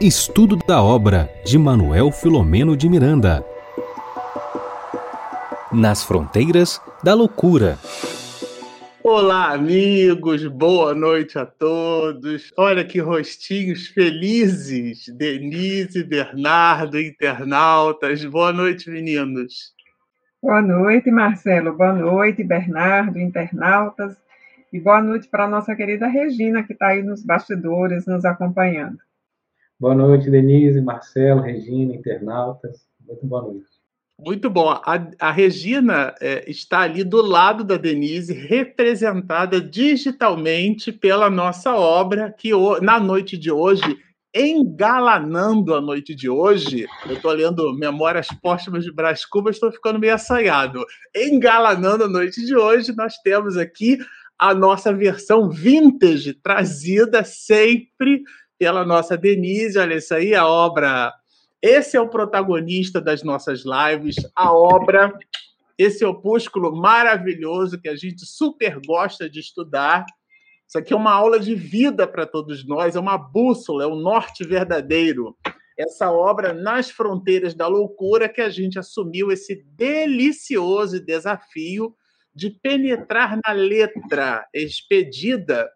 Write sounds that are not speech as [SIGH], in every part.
Estudo da obra de Manuel Filomeno de Miranda. Nas fronteiras da loucura. Olá, amigos, boa noite a todos. Olha que rostinhos felizes, Denise, Bernardo, internautas. Boa noite, meninos. Boa noite, Marcelo. Boa noite, Bernardo, internautas. E boa noite para a nossa querida Regina, que está aí nos bastidores nos acompanhando. Boa noite, Denise, Marcelo, Regina, internautas. Muito boa noite. Muito bom. A, a Regina é, está ali do lado da Denise, representada digitalmente pela nossa obra, que na noite de hoje, engalanando a noite de hoje, eu estou lendo Memórias Póstumas de Brás Cubas, estou ficando meio assanhado. Engalanando a noite de hoje, nós temos aqui a nossa versão vintage, trazida sempre pela nossa Denise. Olha isso aí, a obra. Esse é o protagonista das nossas lives, a obra, esse opúsculo maravilhoso que a gente super gosta de estudar. Isso aqui é uma aula de vida para todos nós, é uma bússola, é o um norte verdadeiro. Essa obra nas fronteiras da loucura que a gente assumiu esse delicioso desafio de penetrar na letra expedida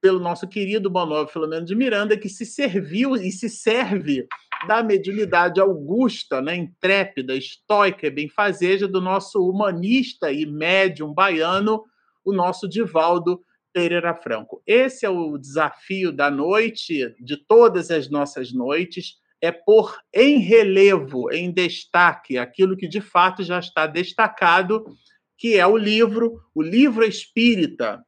pelo nosso querido Bonóvio Filomeno de Miranda, que se serviu e se serve da mediunidade augusta, né, intrépida, estoica e benfazeja do nosso humanista e médium baiano, o nosso Divaldo Pereira Franco. Esse é o desafio da noite, de todas as nossas noites, é pôr em relevo, em destaque, aquilo que de fato já está destacado, que é o livro, o livro espírita,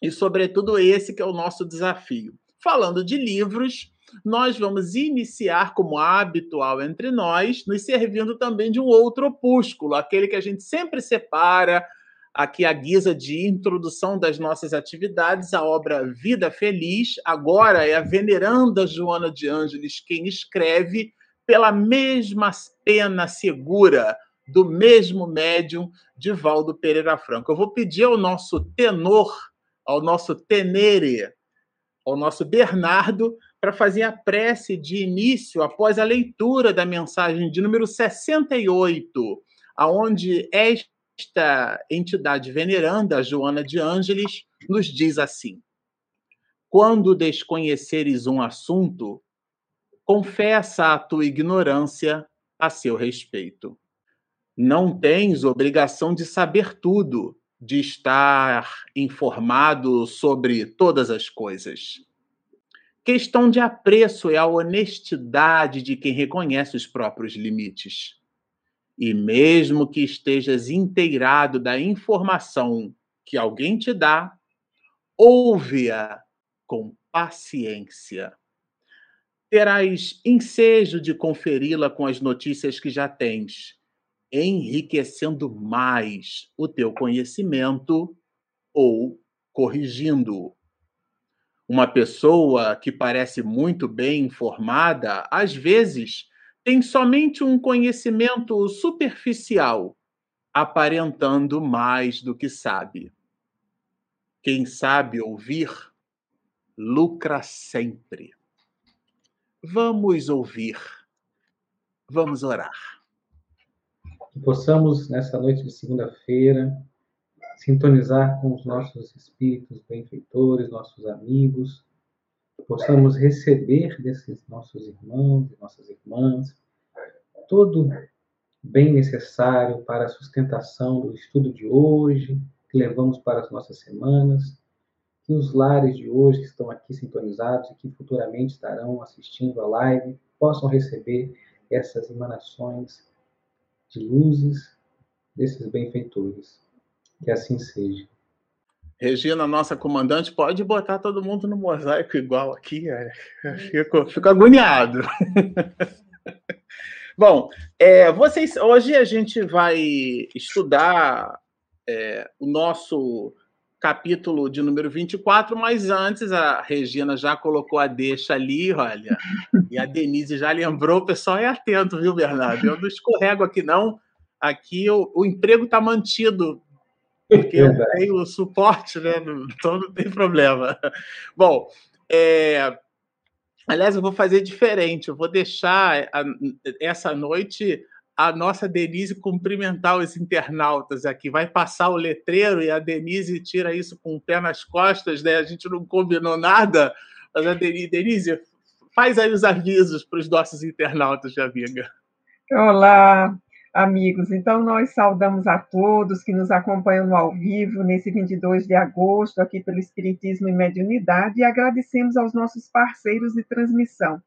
e, sobretudo, esse que é o nosso desafio. Falando de livros, nós vamos iniciar, como habitual entre nós, nos servindo também de um outro opúsculo, aquele que a gente sempre separa aqui à guisa de introdução das nossas atividades, a obra Vida Feliz. Agora é a veneranda Joana de Ângeles quem escreve, pela mesma pena segura do mesmo médium de Valdo Pereira Franco. Eu vou pedir ao nosso tenor ao nosso Tenere, ao nosso Bernardo, para fazer a prece de início após a leitura da mensagem de número 68, aonde esta entidade veneranda, Joana de Ângeles, nos diz assim: Quando desconheceres um assunto, confessa a tua ignorância a seu respeito. Não tens obrigação de saber tudo, de estar informado sobre todas as coisas. Questão de apreço é a honestidade de quem reconhece os próprios limites. E mesmo que estejas inteirado da informação que alguém te dá, ouve-a com paciência. Terás ensejo de conferi-la com as notícias que já tens enriquecendo mais o teu conhecimento ou corrigindo. Uma pessoa que parece muito bem informada, às vezes, tem somente um conhecimento superficial, aparentando mais do que sabe. Quem sabe ouvir, lucra sempre. Vamos ouvir. Vamos orar que possamos, nessa noite de segunda-feira, sintonizar com os nossos espíritos benfeitores, nossos amigos, que possamos receber desses nossos irmãos e nossas irmãs todo bem necessário para a sustentação do estudo de hoje, que levamos para as nossas semanas, que os lares de hoje que estão aqui sintonizados e que futuramente estarão assistindo a live possam receber essas emanações de luzes desses benfeitores. Que assim seja. Regina, nossa comandante, pode botar todo mundo no mosaico igual aqui. É, fico, fico agoniado. [LAUGHS] Bom, é, vocês, hoje a gente vai estudar é, o nosso capítulo de número 24, mas antes a Regina já colocou a deixa ali, olha, e a Denise já lembrou, o pessoal é atento, viu, Bernardo? Eu não escorrego aqui, não. Aqui o, o emprego está mantido, porque eu tenho o suporte, né? Então não tem problema. Bom, é, Aliás, eu vou fazer diferente, eu vou deixar essa noite a nossa Denise cumprimentar os internautas aqui. Vai passar o letreiro e a Denise tira isso com o pé nas costas, né? A gente não combinou nada, mas a Denise, Denise faz aí os avisos para os nossos internautas, amiga. Olá, amigos. Então, nós saudamos a todos que nos acompanham ao vivo, nesse 22 de agosto, aqui pelo Espiritismo e Mediunidade, e agradecemos aos nossos parceiros de transmissão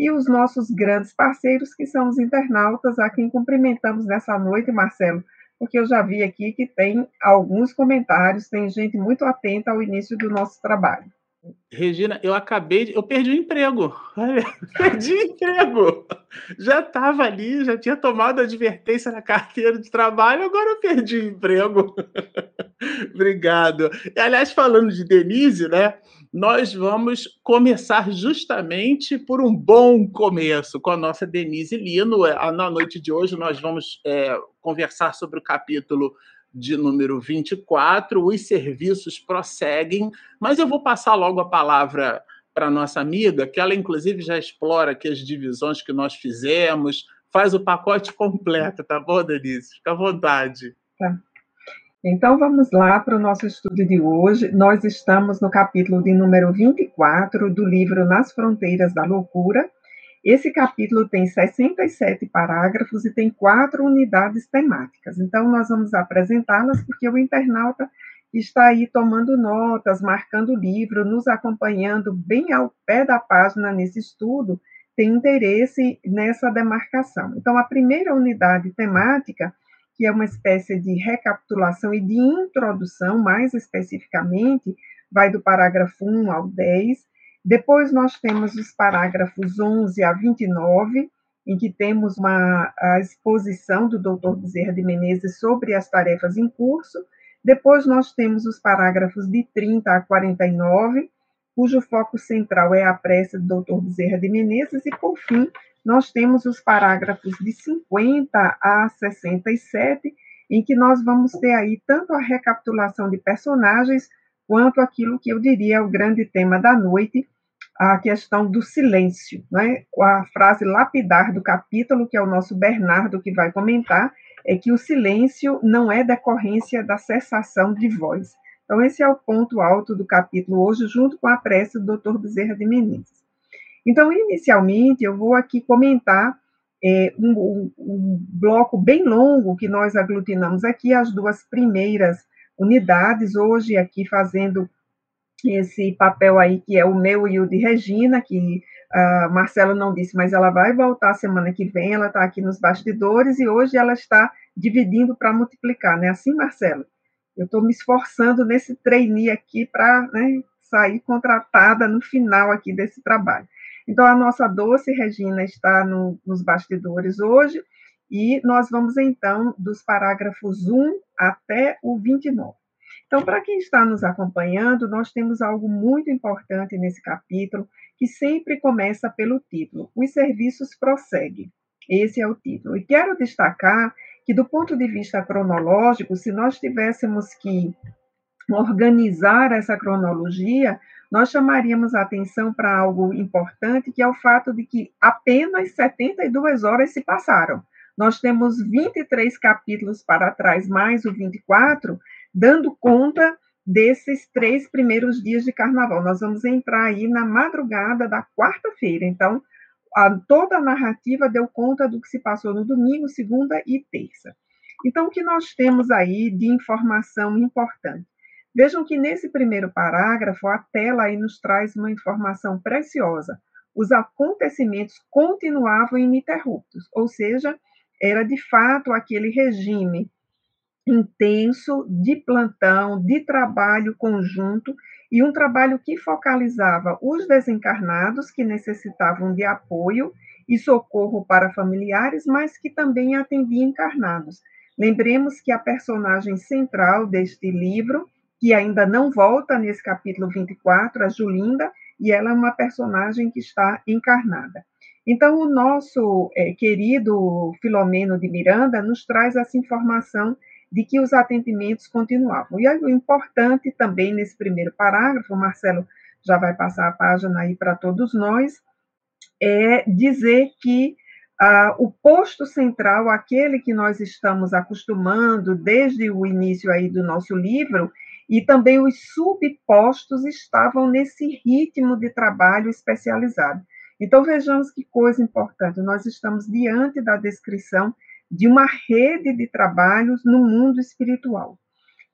e os nossos grandes parceiros, que são os internautas, a quem cumprimentamos nessa noite, Marcelo, porque eu já vi aqui que tem alguns comentários, tem gente muito atenta ao início do nosso trabalho. Regina, eu acabei de. Eu perdi o emprego. Olha, [LAUGHS] perdi o emprego. Já estava ali, já tinha tomado advertência na carteira de trabalho, agora eu perdi o emprego. [LAUGHS] Obrigado. E, aliás, falando de Denise, né? Nós vamos começar justamente por um bom começo com a nossa Denise Lino. É, na noite de hoje, nós vamos é, conversar sobre o capítulo de número 24, os serviços prosseguem, mas eu vou passar logo a palavra para a nossa amiga, que ela inclusive já explora aqui as divisões que nós fizemos, faz o pacote completo, tá bom, Denise? Fica à vontade. Tá. Então vamos lá para o nosso estudo de hoje. Nós estamos no capítulo de número 24 do livro Nas Fronteiras da Loucura, esse capítulo tem 67 parágrafos e tem quatro unidades temáticas. Então, nós vamos apresentá-las porque o internauta está aí tomando notas, marcando o livro, nos acompanhando bem ao pé da página nesse estudo, tem interesse nessa demarcação. Então, a primeira unidade temática, que é uma espécie de recapitulação e de introdução, mais especificamente, vai do parágrafo 1 ao 10, depois nós temos os parágrafos 11 a 29, em que temos uma exposição do Dr. Bezerra de Menezes sobre as tarefas em curso. Depois nós temos os parágrafos de 30 a 49, cujo foco central é a prece do Dr. Bezerra de Menezes, e por fim, nós temos os parágrafos de 50 a 67, em que nós vamos ter aí tanto a recapitulação de personagens quanto aquilo que eu diria é o grande tema da noite, a questão do silêncio. Né? A frase lapidar do capítulo, que é o nosso Bernardo que vai comentar, é que o silêncio não é decorrência da cessação de voz. Então, esse é o ponto alto do capítulo hoje, junto com a prece do Dr. Bezerra de Menezes. Então, inicialmente, eu vou aqui comentar é, um, um, bloco bem longo que nós aglutinamos aqui, as duas primeiras unidades, hoje aqui fazendo esse papel aí que é o meu e o de Regina, que a Marcela não disse, mas ela vai voltar semana que vem, ela está aqui nos bastidores e hoje ela está dividindo para multiplicar, né? Assim, Marcela? Eu estou me esforçando nesse trainee aqui para né, sair contratada no final aqui desse trabalho. Então, a nossa doce Regina está no, nos bastidores hoje, e nós vamos, então, dos parágrafos 1 até o 29. Então, para quem está nos acompanhando, nós temos algo muito importante nesse capítulo, que sempre começa pelo título: Os serviços prosseguem. Esse é o título. E quero destacar que, do ponto de vista cronológico, se nós tivéssemos que organizar essa cronologia, nós chamaríamos a atenção para algo importante, que é o fato de que apenas 72 horas se passaram. Nós temos 23 capítulos para trás, mais o 24, dando conta desses três primeiros dias de carnaval. Nós vamos entrar aí na madrugada da quarta-feira. Então, a, toda a narrativa deu conta do que se passou no domingo, segunda e terça. Então, o que nós temos aí de informação importante? Vejam que nesse primeiro parágrafo, a tela aí nos traz uma informação preciosa. Os acontecimentos continuavam ininterruptos, ou seja, era de fato aquele regime intenso de plantão, de trabalho conjunto e um trabalho que focalizava os desencarnados que necessitavam de apoio e socorro para familiares, mas que também atendia encarnados. Lembremos que a personagem central deste livro, que ainda não volta nesse capítulo 24, a Julinda, e ela é uma personagem que está encarnada. Então, o nosso é, querido Filomeno de Miranda nos traz essa informação de que os atendimentos continuavam. E o importante também nesse primeiro parágrafo, Marcelo já vai passar a página aí para todos nós, é dizer que ah, o posto central, aquele que nós estamos acostumando desde o início aí do nosso livro, e também os subpostos estavam nesse ritmo de trabalho especializado. Então vejamos que coisa importante, nós estamos diante da descrição de uma rede de trabalhos no mundo espiritual.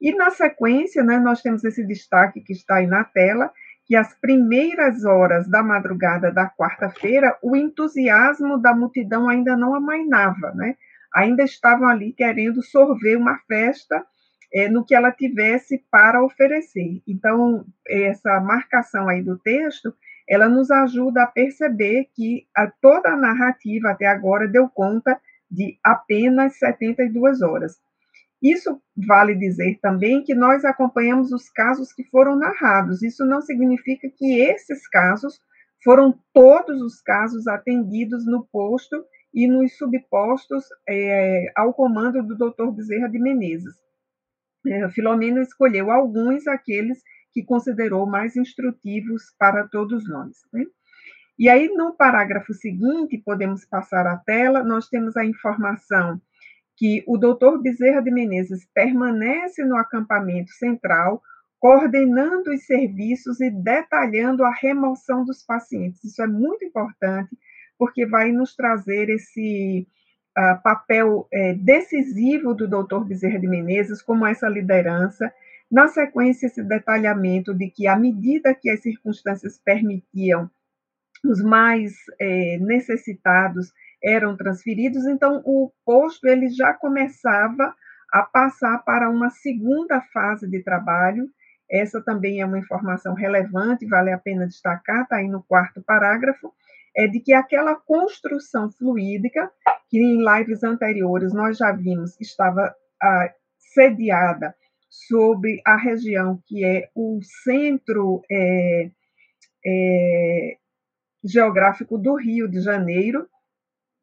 E na sequência, né, nós temos esse destaque que está aí na tela, que as primeiras horas da madrugada da quarta-feira, o entusiasmo da multidão ainda não amainava, né? Ainda estavam ali querendo sorver uma festa é, no que ela tivesse para oferecer. Então, essa marcação aí do texto, ela nos ajuda a perceber que a, toda a narrativa até agora deu conta de apenas 72 horas. Isso vale dizer também que nós acompanhamos os casos que foram narrados. Isso não significa que esses casos foram todos os casos atendidos no posto e nos subpostos é, ao comando do Dr. Bezerra de Menezes. É, Filomeno escolheu alguns, aqueles que considerou mais instrutivos para todos nós. Né? E aí, no parágrafo seguinte, podemos passar a tela, nós temos a informação que o doutor Bezerra de Menezes permanece no acampamento central, coordenando os serviços e detalhando a remoção dos pacientes. Isso é muito importante, porque vai nos trazer esse papel é, decisivo do doutor Bezerra de Menezes, como essa liderança. Na sequência, esse detalhamento de que, à medida que as circunstâncias permitiam, os mais é, necessitados eram transferidos, então o posto ele já começava a passar para uma segunda fase de trabalho. Essa também é uma informação relevante, vale a pena destacar, está aí no quarto parágrafo, é de que aquela construção fluídica, que em lives anteriores nós já vimos que estava ah, sediada sobre a região que é o centro é, é, geográfico do Rio de Janeiro,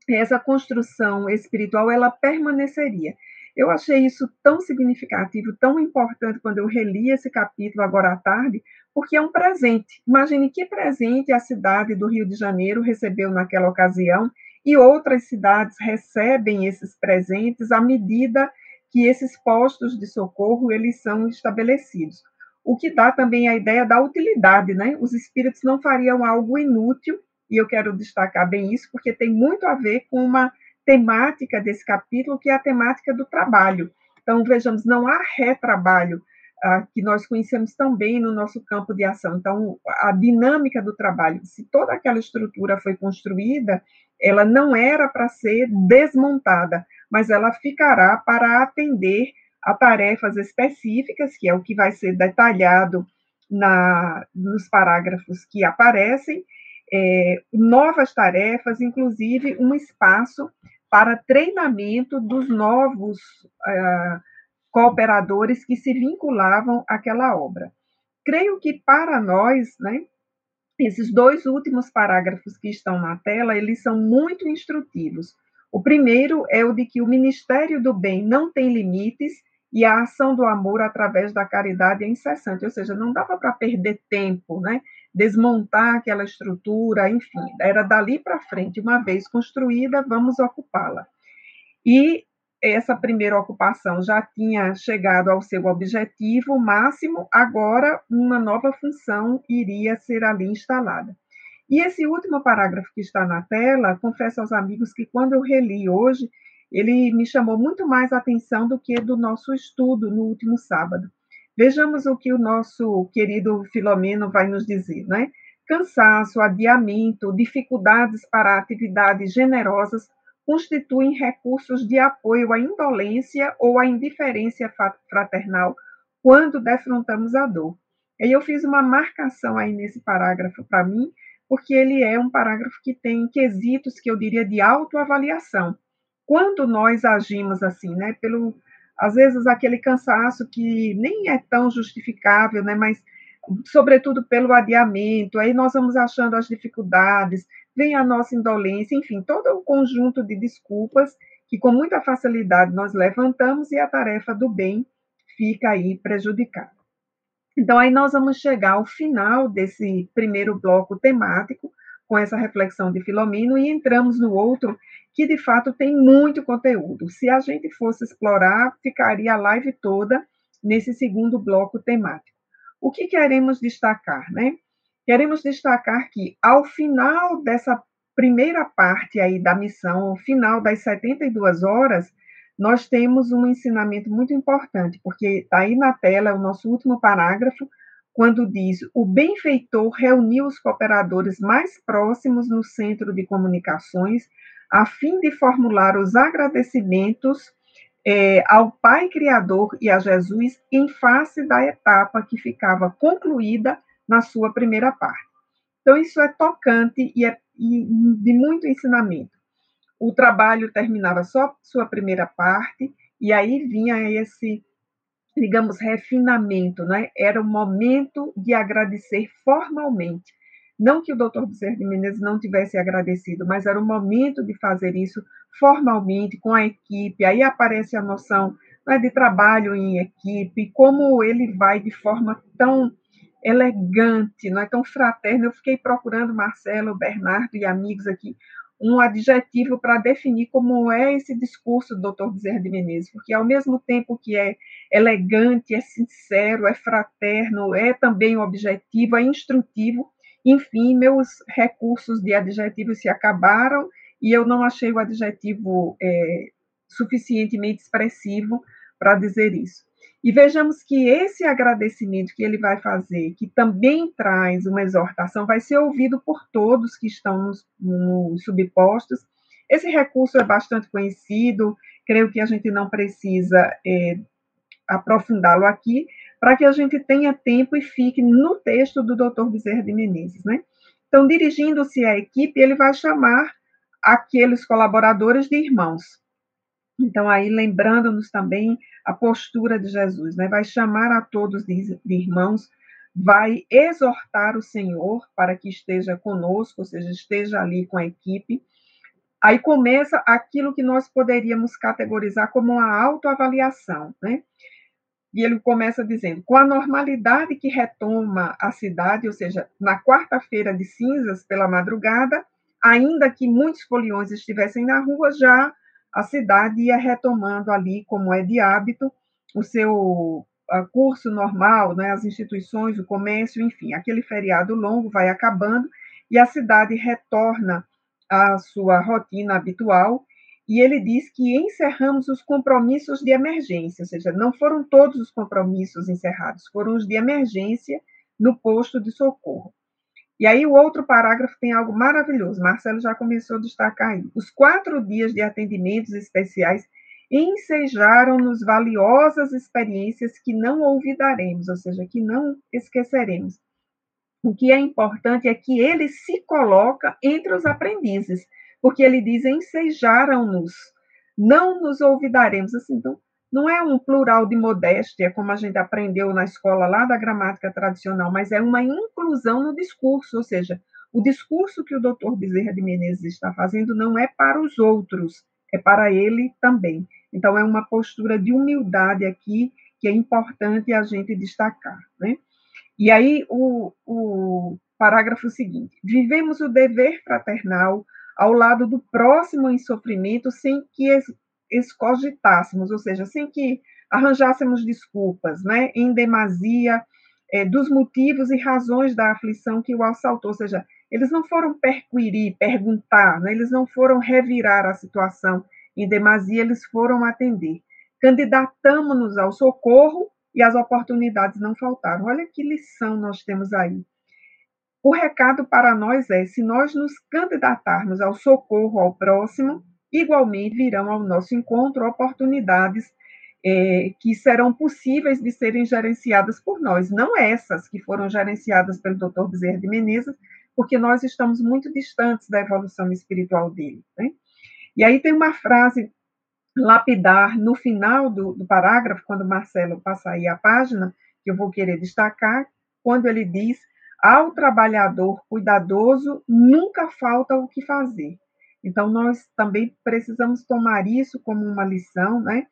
essa construção espiritual ela permaneceria. Eu achei isso tão significativo, tão importante quando eu reli esse capítulo agora à tarde, porque é um presente. Imagine que presente a cidade do Rio de Janeiro recebeu naquela ocasião e outras cidades recebem esses presentes à medida que esses postos de socorro eles são estabelecidos. O que dá também a ideia da utilidade, né? Os espíritos não fariam algo inútil e eu quero destacar bem isso, porque tem muito a ver com uma temática desse capítulo, que é a temática do trabalho. Então, vejamos, não há retrabalho, ah, que nós conhecemos tão bem no nosso campo de ação. Então, a dinâmica do trabalho, se toda aquela estrutura foi construída, ela não era para ser desmontada, mas ela ficará para atender a tarefas específicas, que é o que vai ser detalhado na, nos parágrafos que aparecem, é, novas tarefas, inclusive um espaço para treinamento dos novos uh, cooperadores que se vinculavam àquela obra. Creio que para nós, né, esses dois últimos parágrafos que estão na tela, eles são muito instrutivos. O primeiro é o de que o Ministério do Bem não tem limites e a ação do amor através da caridade é incessante, ou seja, não dava para perder tempo, né? desmontar aquela estrutura, enfim, era dali para frente, uma vez construída, vamos ocupá-la. E essa primeira ocupação já tinha chegado ao seu objetivo máximo, agora uma nova função iria ser ali instalada. E esse último parágrafo que está na tela, confesso aos amigos que quando eu reli hoje, ele me chamou muito mais atenção do que do nosso estudo no último sábado. Vejamos o que o nosso querido Filomeno vai nos dizer, né? Cansaço, adiamento, dificuldades para atividades generosas constituem recursos de apoio à indolência ou à indiferença fraternal quando defrontamos a dor. E eu fiz uma marcação aí nesse parágrafo para mim, porque ele é um parágrafo que tem quesitos que eu diria de autoavaliação. Quando nós agimos assim, né, pelo às vezes aquele cansaço que nem é tão justificável, né, mas sobretudo pelo adiamento, aí nós vamos achando as dificuldades, vem a nossa indolência, enfim, todo o conjunto de desculpas que com muita facilidade nós levantamos e a tarefa do bem fica aí prejudicada. Então aí nós vamos chegar ao final desse primeiro bloco temático, com essa reflexão de Filomeno e entramos no outro que de fato tem muito conteúdo. Se a gente fosse explorar, ficaria a live toda nesse segundo bloco temático. O que queremos destacar, né? Queremos destacar que ao final dessa primeira parte aí da missão, ao final das 72 horas, nós temos um ensinamento muito importante, porque está aí na tela o nosso último parágrafo, quando diz: o benfeitor reuniu os cooperadores mais próximos no centro de comunicações, a fim de formular os agradecimentos é, ao Pai Criador e a Jesus em face da etapa que ficava concluída na sua primeira parte. Então, isso é tocante e é de muito ensinamento. O trabalho terminava só sua primeira parte, e aí vinha esse digamos, refinamento, né? Era o momento de agradecer formalmente. Não que o doutor Bezerra de Menezes não tivesse agradecido, mas era o momento de fazer isso formalmente, com a equipe. Aí aparece a noção né, de trabalho em equipe, como ele vai de forma tão elegante, não é tão fraterno. Eu fiquei procurando Marcelo, Bernardo e amigos aqui um adjetivo para definir como é esse discurso do Dr. Bezerra de Menezes, porque ao mesmo tempo que é elegante, é sincero, é fraterno, é também objetivo, é instrutivo, enfim, meus recursos de adjetivos se acabaram e eu não achei o adjetivo é, suficientemente expressivo para dizer isso. E vejamos que esse agradecimento que ele vai fazer, que também traz uma exortação, vai ser ouvido por todos que estão nos, nos subpostos. Esse recurso é bastante conhecido, creio que a gente não precisa é, aprofundá-lo aqui, para que a gente tenha tempo e fique no texto do Dr. Bezerra de Menezes. Né? Então, dirigindo-se à equipe, ele vai chamar aqueles colaboradores de irmãos. Então, aí, lembrando-nos também a postura de Jesus, né? vai chamar a todos de, irmãos, vai exortar o Senhor para que esteja conosco, ou seja, esteja ali com a equipe. Aí começa aquilo que nós poderíamos categorizar como uma autoavaliação, né? E ele começa dizendo: com a normalidade que retoma a cidade, ou seja, na quarta-feira de cinzas pela madrugada, ainda que muitos foliões estivessem na rua, já a cidade ia retomando ali, como é de hábito, o seu curso normal, né, as instituições, o comércio, enfim, aquele feriado longo vai acabando e a cidade retorna à sua rotina habitual. E ele diz que encerramos os compromissos de emergência, ou seja, não foram todos os compromissos encerrados, foram os de emergência no posto de socorro. E aí o outro parágrafo tem algo maravilhoso. Marcelo já começou a destacar aí. Os quatro dias de atendimentos especiais ensejaram-nos valiosas experiências que não olvidaremos, ou seja, que não esqueceremos. O que é importante é que ele se coloca entre os aprendizes, porque ele diz: ensejaram-nos, não nos olvidaremos. Assim, então, não é um plural de modéstia, como a gente aprendeu na escola lá da gramática tradicional, mas é uma inclusão no discurso, ou seja, o discurso que o doutor Bezerra de Menezes está fazendo não é para os outros, é para ele também. Então, é uma postura de humildade aqui que é importante a gente destacar. Né? E aí, o, o parágrafo seguinte: vivemos o dever fraternal ao lado do próximo em sofrimento, sem que escogitássemos, ou seja, sem que arranjássemos desculpas, né, em demasia é, dos motivos e razões da aflição que o assaltou, ou seja, eles não foram perquirir, perguntar, né, eles não foram revirar a situação em demasia, eles foram atender. Candidatamos-nos ao socorro e as oportunidades não faltaram. Olha que lição nós temos aí. O recado para nós é: se nós nos candidatarmos ao socorro ao próximo, igualmente virão ao nosso encontro oportunidades é, que serão possíveis de serem gerenciadas por nós, não essas que foram gerenciadas pelo Dr. Bezerra de Menezes, porque nós estamos muito distantes da evolução espiritual dele. Né? E aí tem uma frase lapidar no final do, do parágrafo, quando Marcelo passa aí a página, que eu vou querer destacar, quando ele diz: ao trabalhador cuidadoso nunca falta o que fazer. Então, nós também precisamos tomar isso como uma lição, né?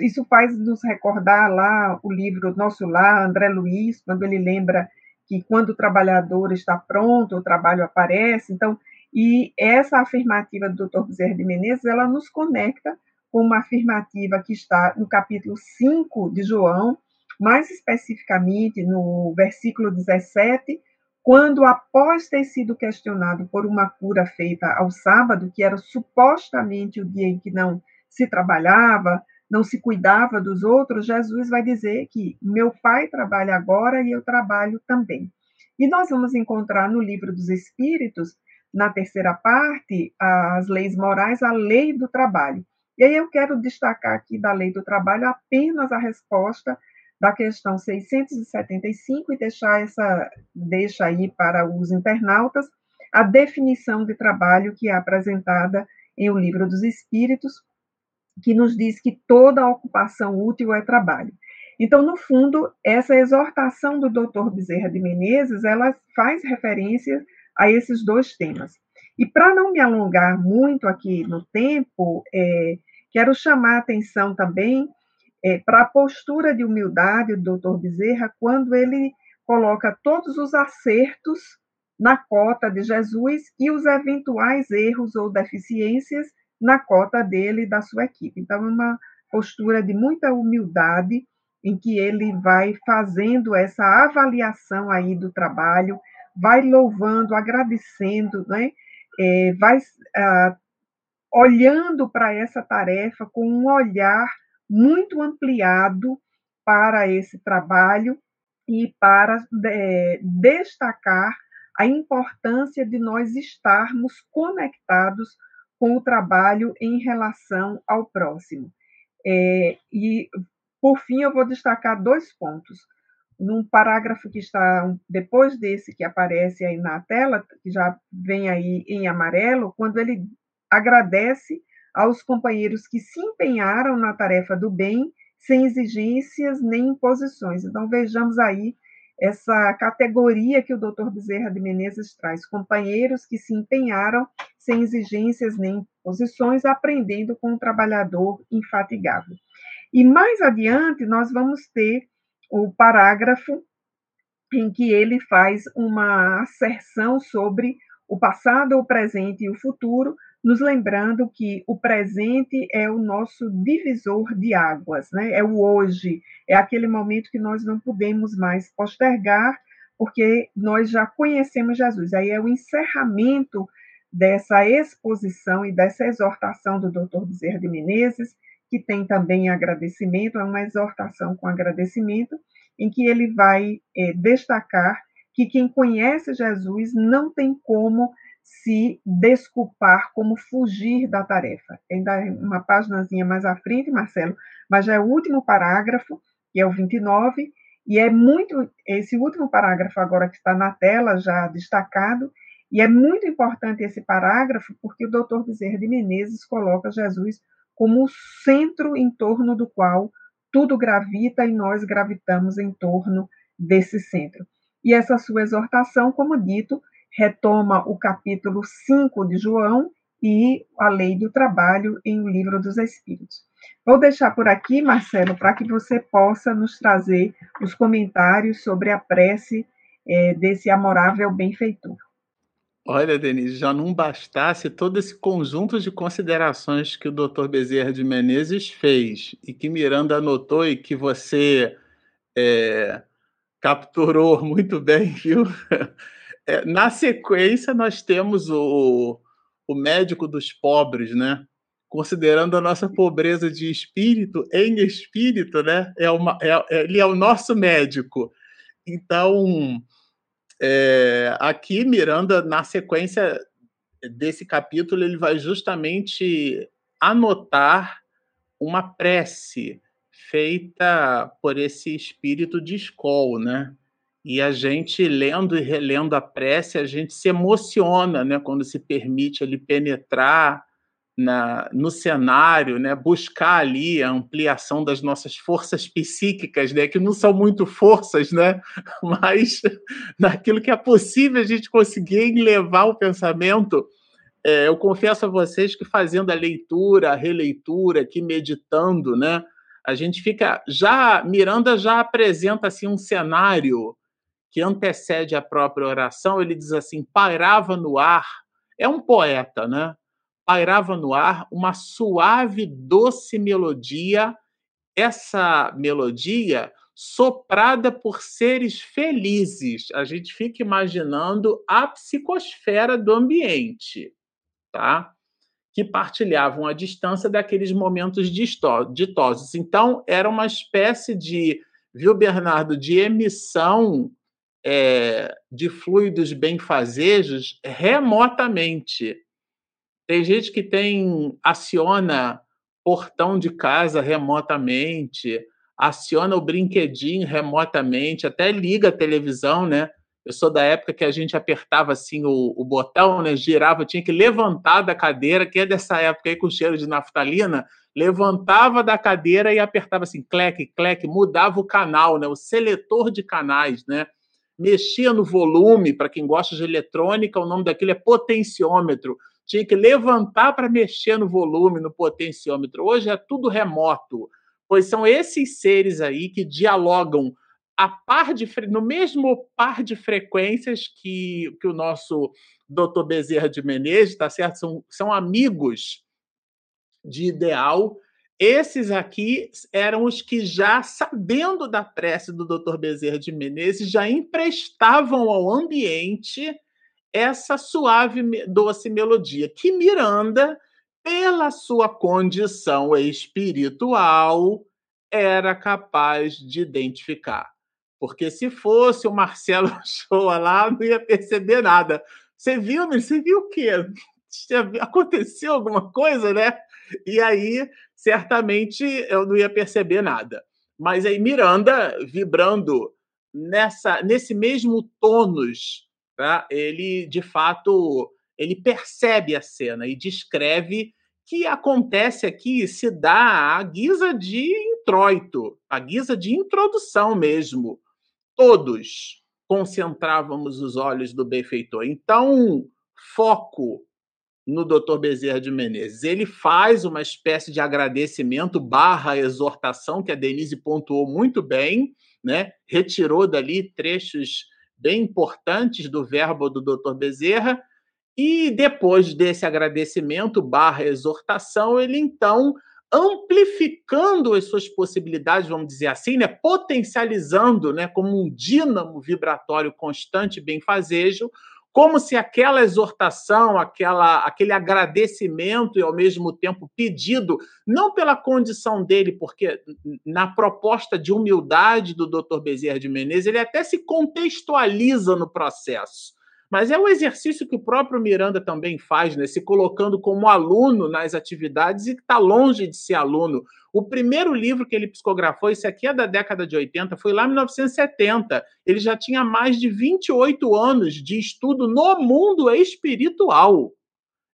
Isso faz nos recordar lá o livro Nosso Lar, André Luiz, quando ele lembra que quando o trabalhador está pronto, o trabalho aparece. Então, e essa afirmativa do Dr. Bezerra de Menezes, ela nos conecta com uma afirmativa que está no capítulo 5 de João, mais especificamente no versículo 17, quando, após ter sido questionado por uma cura feita ao sábado, que era supostamente o dia em que não se trabalhava, não se cuidava dos outros, Jesus vai dizer que meu pai trabalha agora e eu trabalho também. E nós vamos encontrar no livro dos Espíritos, na terceira parte, as leis morais, a lei do trabalho. E aí eu quero destacar aqui da lei do trabalho apenas a resposta da questão 675 e deixar essa deixa aí para os internautas a definição de trabalho que é apresentada em O Livro dos Espíritos, que nos diz que toda ocupação útil é trabalho. Então, no fundo, essa exortação do Dr. Bezerra de Menezes, ela faz referência a esses dois temas. E para não me alongar muito aqui no tempo, é, quero chamar a atenção também é, para a postura de humildade do doutor Bezerra quando ele coloca todos os acertos na cota de Jesus e os eventuais erros ou deficiências na cota dele e da sua equipe. Então, é uma postura de muita humildade em que ele vai fazendo essa avaliação aí do trabalho, vai louvando, agradecendo, né? É, vai ah, olhando para essa tarefa com um olhar muito ampliado para esse trabalho e para é, destacar a importância de nós estarmos conectados com o trabalho em relação ao próximo. É, e, por fim, eu vou destacar dois pontos. Num parágrafo que está depois desse que aparece aí na tela, que já vem aí em amarelo, quando ele agradece aos companheiros que se empenharam na tarefa do bem, sem exigências nem imposições. Então, vejamos aí essa categoria que o doutor Bezerra de Menezes traz: companheiros que se empenharam sem exigências nem imposições, aprendendo com o trabalhador infatigável. E mais adiante, nós vamos ter o parágrafo em que ele faz uma asserção sobre o passado, o presente e o futuro, nos lembrando que o presente é o nosso divisor de águas, né? é o hoje, é aquele momento que nós não podemos mais postergar, porque nós já conhecemos Jesus. Aí é o encerramento dessa exposição e dessa exortação do Dr. Bezerra de Menezes, que tem também agradecimento, é uma exortação com agradecimento, em que ele vai é, destacar que quem conhece Jesus não tem como se desculpar, como fugir da tarefa. Ainda uma páginazinha mais à frente, Marcelo, mas já é o último parágrafo, que é o 29, e é muito, esse último parágrafo agora que está na tela, já destacado, e é muito importante esse parágrafo, porque o doutor Bezerra de Menezes coloca Jesus como o centro em torno do qual tudo gravita e nós gravitamos em torno desse centro. E essa sua exortação, como dito, retoma o capítulo 5 de João e a lei do trabalho em O Livro dos Espíritos. Vou deixar por aqui, Marcelo, para que você possa nos trazer os comentários sobre a prece é, desse amorável benfeitor. Olha, Denise, já não bastasse todo esse conjunto de considerações que o doutor Bezerra de Menezes fez e que Miranda anotou e que você é, capturou muito bem, viu? [LAUGHS] É, na sequência, nós temos o, o médico dos pobres, né? Considerando a nossa pobreza de espírito, em espírito, né? É uma, é, é ele é o nosso médico. Então, é, aqui, Miranda, na sequência desse capítulo, ele vai justamente anotar uma prece feita por esse espírito de escola, né? E a gente, lendo e relendo a prece, a gente se emociona né, quando se permite ali penetrar na, no cenário, né, buscar ali a ampliação das nossas forças psíquicas, né, que não são muito forças, né, [LAUGHS] mas [LAUGHS] naquilo que é possível a gente conseguir levar o pensamento. É, eu confesso a vocês que fazendo a leitura, a releitura, aqui meditando, né, a gente fica já Miranda já apresenta assim um cenário que antecede a própria oração, ele diz assim: pairava no ar, é um poeta, né? Pairava no ar uma suave, doce melodia, essa melodia soprada por seres felizes. A gente fica imaginando a psicosfera do ambiente, tá? Que partilhavam a distância daqueles momentos ditosos. Então, era uma espécie de, viu, Bernardo, de emissão é, de fluidos benfazejos remotamente. Tem gente que tem aciona portão de casa remotamente, aciona o brinquedinho remotamente, até liga a televisão, né? Eu sou da época que a gente apertava assim o, o botão, né? Girava, tinha que levantar da cadeira, que é dessa época aí com cheiro de naftalina, levantava da cadeira e apertava assim, cleque, cleque, mudava o canal, né? O seletor de canais, né? Mexia no volume, para quem gosta de eletrônica, o nome daquilo é potenciômetro. Tinha que levantar para mexer no volume, no potenciômetro. Hoje é tudo remoto pois são esses seres aí que dialogam a par de no mesmo par de frequências que, que o nosso doutor Bezerra de Menezes, tá certo? São, são amigos de ideal. Esses aqui eram os que já, sabendo da prece do doutor Bezerra de Menezes, já emprestavam ao ambiente essa suave, doce melodia que Miranda pela sua condição espiritual, era capaz de identificar. Porque se fosse o Marcelo [LAUGHS] Shoa lá, não ia perceber nada. Você viu, você viu o quê? [LAUGHS] Aconteceu alguma coisa, né? E aí, certamente, eu não ia perceber nada. Mas aí, Miranda, vibrando nessa, nesse mesmo tônus, tá? ele, de fato, ele percebe a cena e descreve que acontece aqui se dá à guisa de introito, à guisa de introdução mesmo. Todos concentrávamos os olhos do benfeitor. Então, foco no Dr. Bezerra de Menezes. Ele faz uma espécie de agradecimento barra exortação, que a Denise pontuou muito bem, né? retirou dali trechos bem importantes do verbo do Dr. Bezerra, e depois desse agradecimento barra exortação, ele então, amplificando as suas possibilidades, vamos dizer assim, né, potencializando né, como um dínamo vibratório constante benfazejo, como se aquela exortação, aquela, aquele agradecimento e ao mesmo tempo pedido, não pela condição dele, porque na proposta de humildade do Dr. Bezerra de Menezes, ele até se contextualiza no processo. Mas é um exercício que o próprio Miranda também faz, né? se colocando como aluno nas atividades e está longe de ser aluno. O primeiro livro que ele psicografou, esse aqui é da década de 80, foi lá em 1970. Ele já tinha mais de 28 anos de estudo no mundo espiritual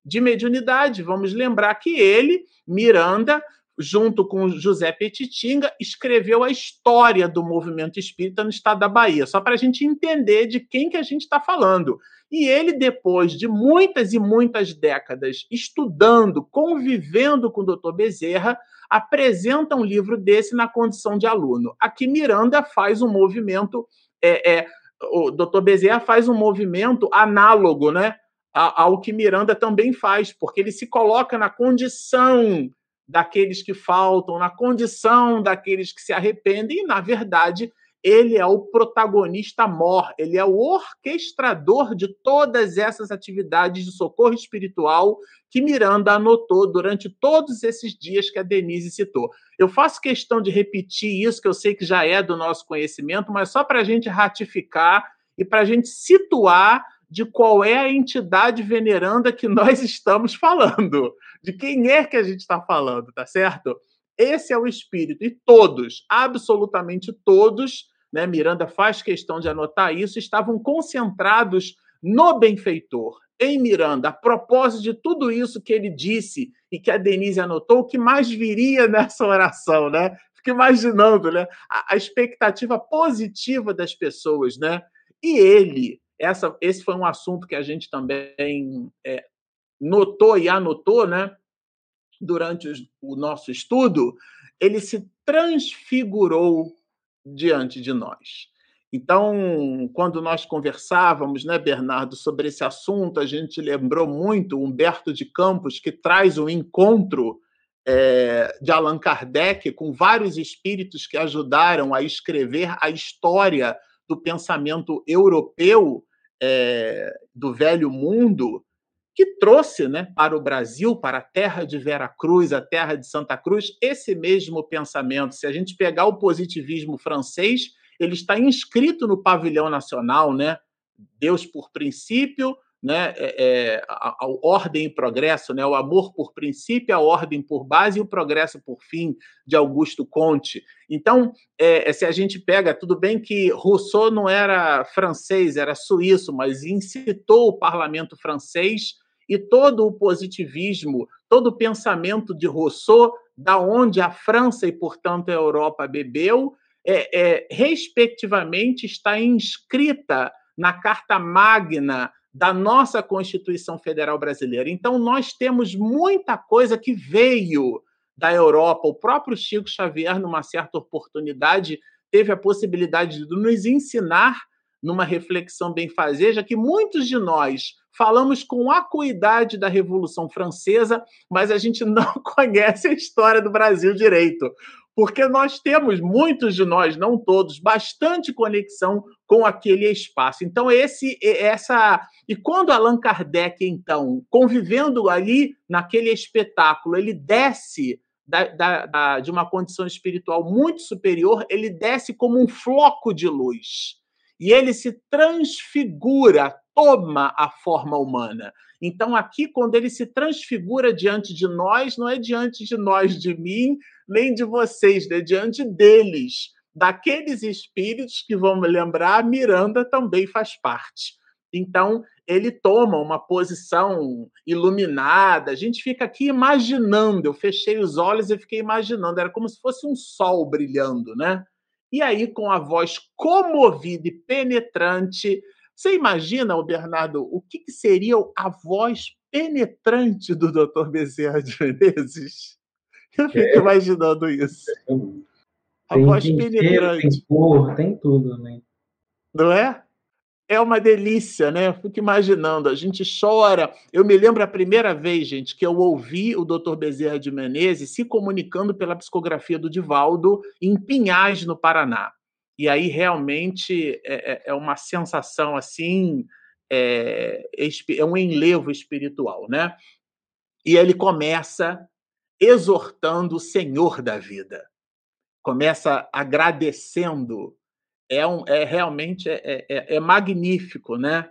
de mediunidade. Vamos lembrar que ele, Miranda, junto com José Petitinga, escreveu a história do movimento espírita no estado da Bahia, só para a gente entender de quem que a gente está falando. E ele, depois de muitas e muitas décadas estudando, convivendo com o doutor Bezerra, apresenta um livro desse na condição de aluno. Aqui Miranda faz um movimento, é, é, o doutor Bezerra faz um movimento análogo né, ao que Miranda também faz, porque ele se coloca na condição daqueles que faltam, na condição daqueles que se arrependem, e, na verdade, ele é o protagonista mor, ele é o orquestrador de todas essas atividades de socorro espiritual que Miranda anotou durante todos esses dias que a Denise citou. Eu faço questão de repetir isso, que eu sei que já é do nosso conhecimento, mas só para a gente ratificar e para a gente situar de qual é a entidade veneranda que [LAUGHS] nós estamos falando, de quem é que a gente está falando, tá certo? Esse é o espírito, e todos, absolutamente todos, né, Miranda faz questão de anotar isso, estavam concentrados no benfeitor, em Miranda, a propósito de tudo isso que ele disse e que a Denise anotou, o que mais viria nessa oração, né? Fico imaginando, né? A, a expectativa positiva das pessoas, né? E ele, essa, esse foi um assunto que a gente também é, notou e anotou, né? Durante o nosso estudo, ele se transfigurou diante de nós. Então, quando nós conversávamos, né, Bernardo, sobre esse assunto, a gente lembrou muito Humberto de Campos, que traz um encontro é, de Allan Kardec com vários espíritos que ajudaram a escrever a história do pensamento europeu é, do velho mundo, que trouxe né, para o Brasil, para a terra de Vera Cruz, a terra de Santa Cruz, esse mesmo pensamento. Se a gente pegar o positivismo francês, ele está inscrito no pavilhão nacional, né? Deus por princípio, né? É, é, a, a, ordem e progresso, né? O amor por princípio, a ordem por base e o progresso por fim, de Augusto Comte. Então, é, é, se a gente pega, tudo bem que Rousseau não era francês, era suíço, mas incitou o parlamento francês e todo o positivismo, todo o pensamento de Rousseau, da onde a França e, portanto, a Europa bebeu, é, respectivamente, está inscrita na Carta Magna da nossa Constituição Federal Brasileira. Então, nós temos muita coisa que veio da Europa. O próprio Chico Xavier, numa certa oportunidade, teve a possibilidade de nos ensinar, numa reflexão bem-fazeja, que muitos de nós falamos com acuidade da Revolução Francesa, mas a gente não [LAUGHS] conhece a história do Brasil direito porque nós temos, muitos de nós, não todos, bastante conexão com aquele espaço. Então, esse, essa. E quando Allan Kardec, então, convivendo ali naquele espetáculo, ele desce da, da, da, de uma condição espiritual muito superior, ele desce como um floco de luz. E ele se transfigura, toma a forma humana. Então, aqui, quando ele se transfigura diante de nós, não é diante de nós, de mim, nem de vocês, né? diante deles, daqueles espíritos que, vamos lembrar, Miranda também faz parte. Então, ele toma uma posição iluminada. A gente fica aqui imaginando. Eu fechei os olhos e fiquei imaginando. Era como se fosse um sol brilhando, né? E aí, com a voz comovida e penetrante, você imagina, o Bernardo, o que, que seria a voz penetrante do Dr. Bezerra de Menezes? Eu fico é. imaginando isso. A tem voz penetrante. Tem cor, tem tudo, né? Não é? É uma delícia, né? Fico imaginando, a gente chora. Eu me lembro a primeira vez, gente, que eu ouvi o Dr. Bezerra de Menezes se comunicando pela psicografia do Divaldo em Pinhais, no Paraná. E aí realmente é, é, é uma sensação assim, é, é um enlevo espiritual, né? E ele começa exortando o Senhor da vida. Começa agradecendo. É, um, é realmente é, é, é, é magnífico, né?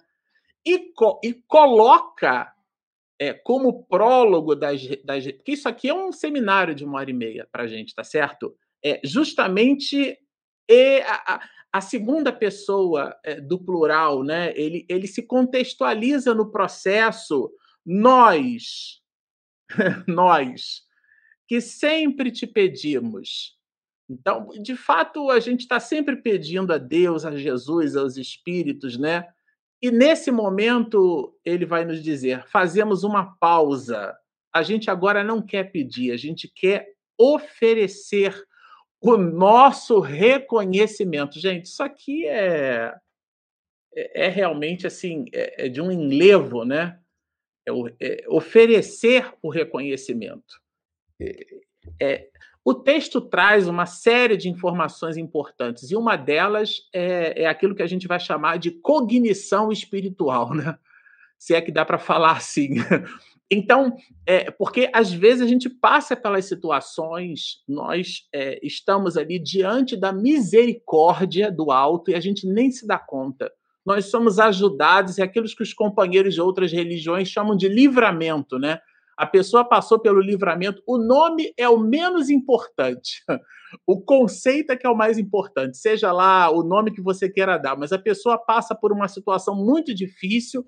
E, co e coloca é, como prólogo das, das. Porque isso aqui é um seminário de uma hora e meia para a gente, tá certo? É justamente e a, a, segunda pessoa é, do plural, né? Ele, ele se contextualiza no processo. Nós, [LAUGHS] nós, que sempre te pedimos. Então, de fato, a gente está sempre pedindo a Deus, a Jesus, aos Espíritos, né? E nesse momento, ele vai nos dizer: fazemos uma pausa. A gente agora não quer pedir, a gente quer oferecer o nosso reconhecimento. Gente, isso aqui é, é, é realmente assim, é, é, de um enlevo, né? É, é oferecer o reconhecimento. É, o texto traz uma série de informações importantes, e uma delas é, é aquilo que a gente vai chamar de cognição espiritual, né? Se é que dá para falar assim. Então, é, porque às vezes a gente passa pelas situações, nós é, estamos ali diante da misericórdia do alto e a gente nem se dá conta. Nós somos ajudados, é aquilo que os companheiros de outras religiões chamam de livramento, né? A pessoa passou pelo livramento. O nome é o menos importante. O conceito é que é o mais importante. Seja lá o nome que você queira dar, mas a pessoa passa por uma situação muito difícil,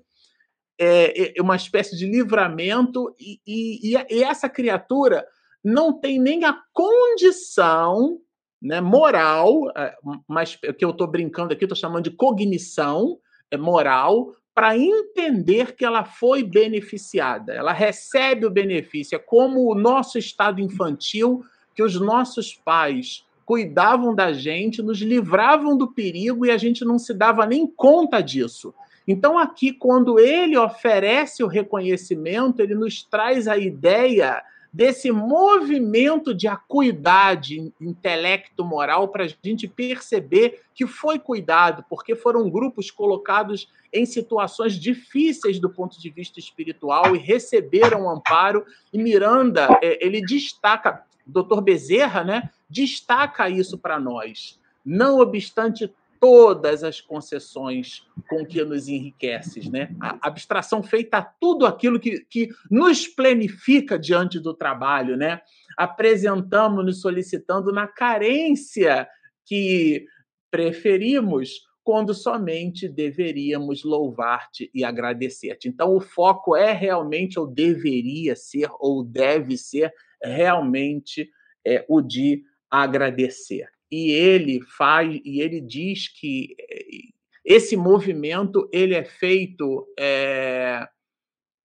é, é uma espécie de livramento, e, e, e essa criatura não tem nem a condição né, moral, é, mas que eu estou brincando aqui, estou chamando de cognição é, moral, para entender que ela foi beneficiada, ela recebe o benefício. É como o nosso estado infantil, que os nossos pais cuidavam da gente, nos livravam do perigo e a gente não se dava nem conta disso. Então, aqui, quando ele oferece o reconhecimento, ele nos traz a ideia desse movimento de acuidade intelecto-moral para a gente perceber que foi cuidado, porque foram grupos colocados em situações difíceis do ponto de vista espiritual e receberam amparo. E Miranda, é, ele destaca, doutor Bezerra, né, destaca isso para nós. Não obstante todas as concessões com que nos enriqueces, né? A abstração feita a tudo aquilo que, que nos planifica diante do trabalho, né? Apresentamos-nos solicitando na carência que preferimos quando somente deveríamos louvar-te e agradecer-te. Então, o foco é realmente, ou deveria ser, ou deve ser, realmente é, o de agradecer e ele faz e ele diz que eh, esse movimento ele é feito é,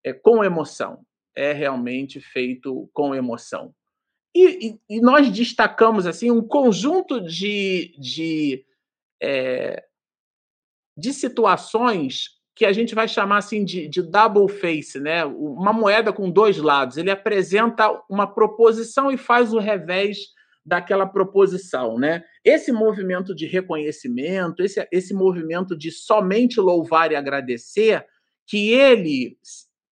é, com emoção, é realmente feito com emoção. E, e, e nós destacamos assim um conjunto de, de, é, de situações que a gente vai chamar assim de, de, double face, né? Uma moeda com dois lados. Ele apresenta uma proposição e faz o revés daquela proposição, né? Esse movimento de reconhecimento, esse, esse movimento de somente louvar e agradecer, que ele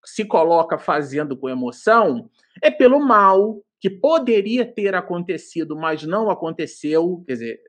se coloca fazendo com emoção, é pelo mal que poderia ter acontecido, mas não aconteceu, quer dizer,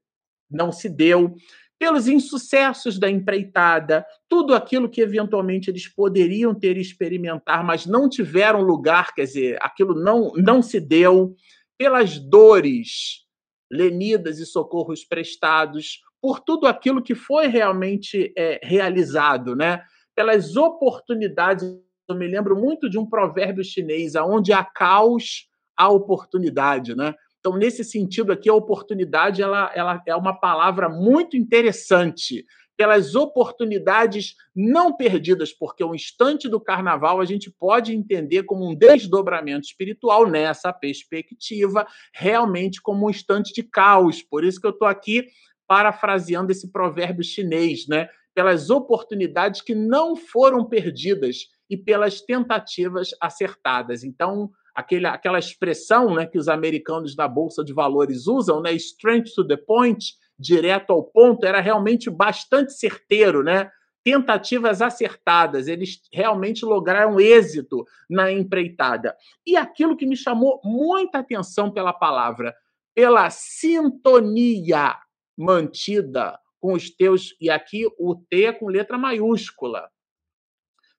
não se deu, pelos insucessos da empreitada, tudo aquilo que eventualmente eles poderiam ter experimentar, mas não tiveram lugar, quer dizer, aquilo não, não se deu pelas dores lenidas e socorros prestados, por tudo aquilo que foi realmente é, realizado, né? pelas oportunidades. Eu me lembro muito de um provérbio chinês, onde há caos, há oportunidade. Né? Então, nesse sentido aqui, a oportunidade ela, ela é uma palavra muito interessante, pelas oportunidades não perdidas, porque o instante do carnaval a gente pode entender como um desdobramento espiritual nessa perspectiva, realmente como um instante de caos. Por isso que eu estou aqui parafraseando esse provérbio chinês, né? Pelas oportunidades que não foram perdidas e pelas tentativas acertadas. Então, aquele, aquela expressão né, que os americanos da Bolsa de Valores usam, né, straight to the point, direto ao ponto, era realmente bastante certeiro, né? Tentativas acertadas, eles realmente lograram êxito na empreitada. E aquilo que me chamou muita atenção pela palavra, pela sintonia mantida com os teus, e aqui o T com letra maiúscula,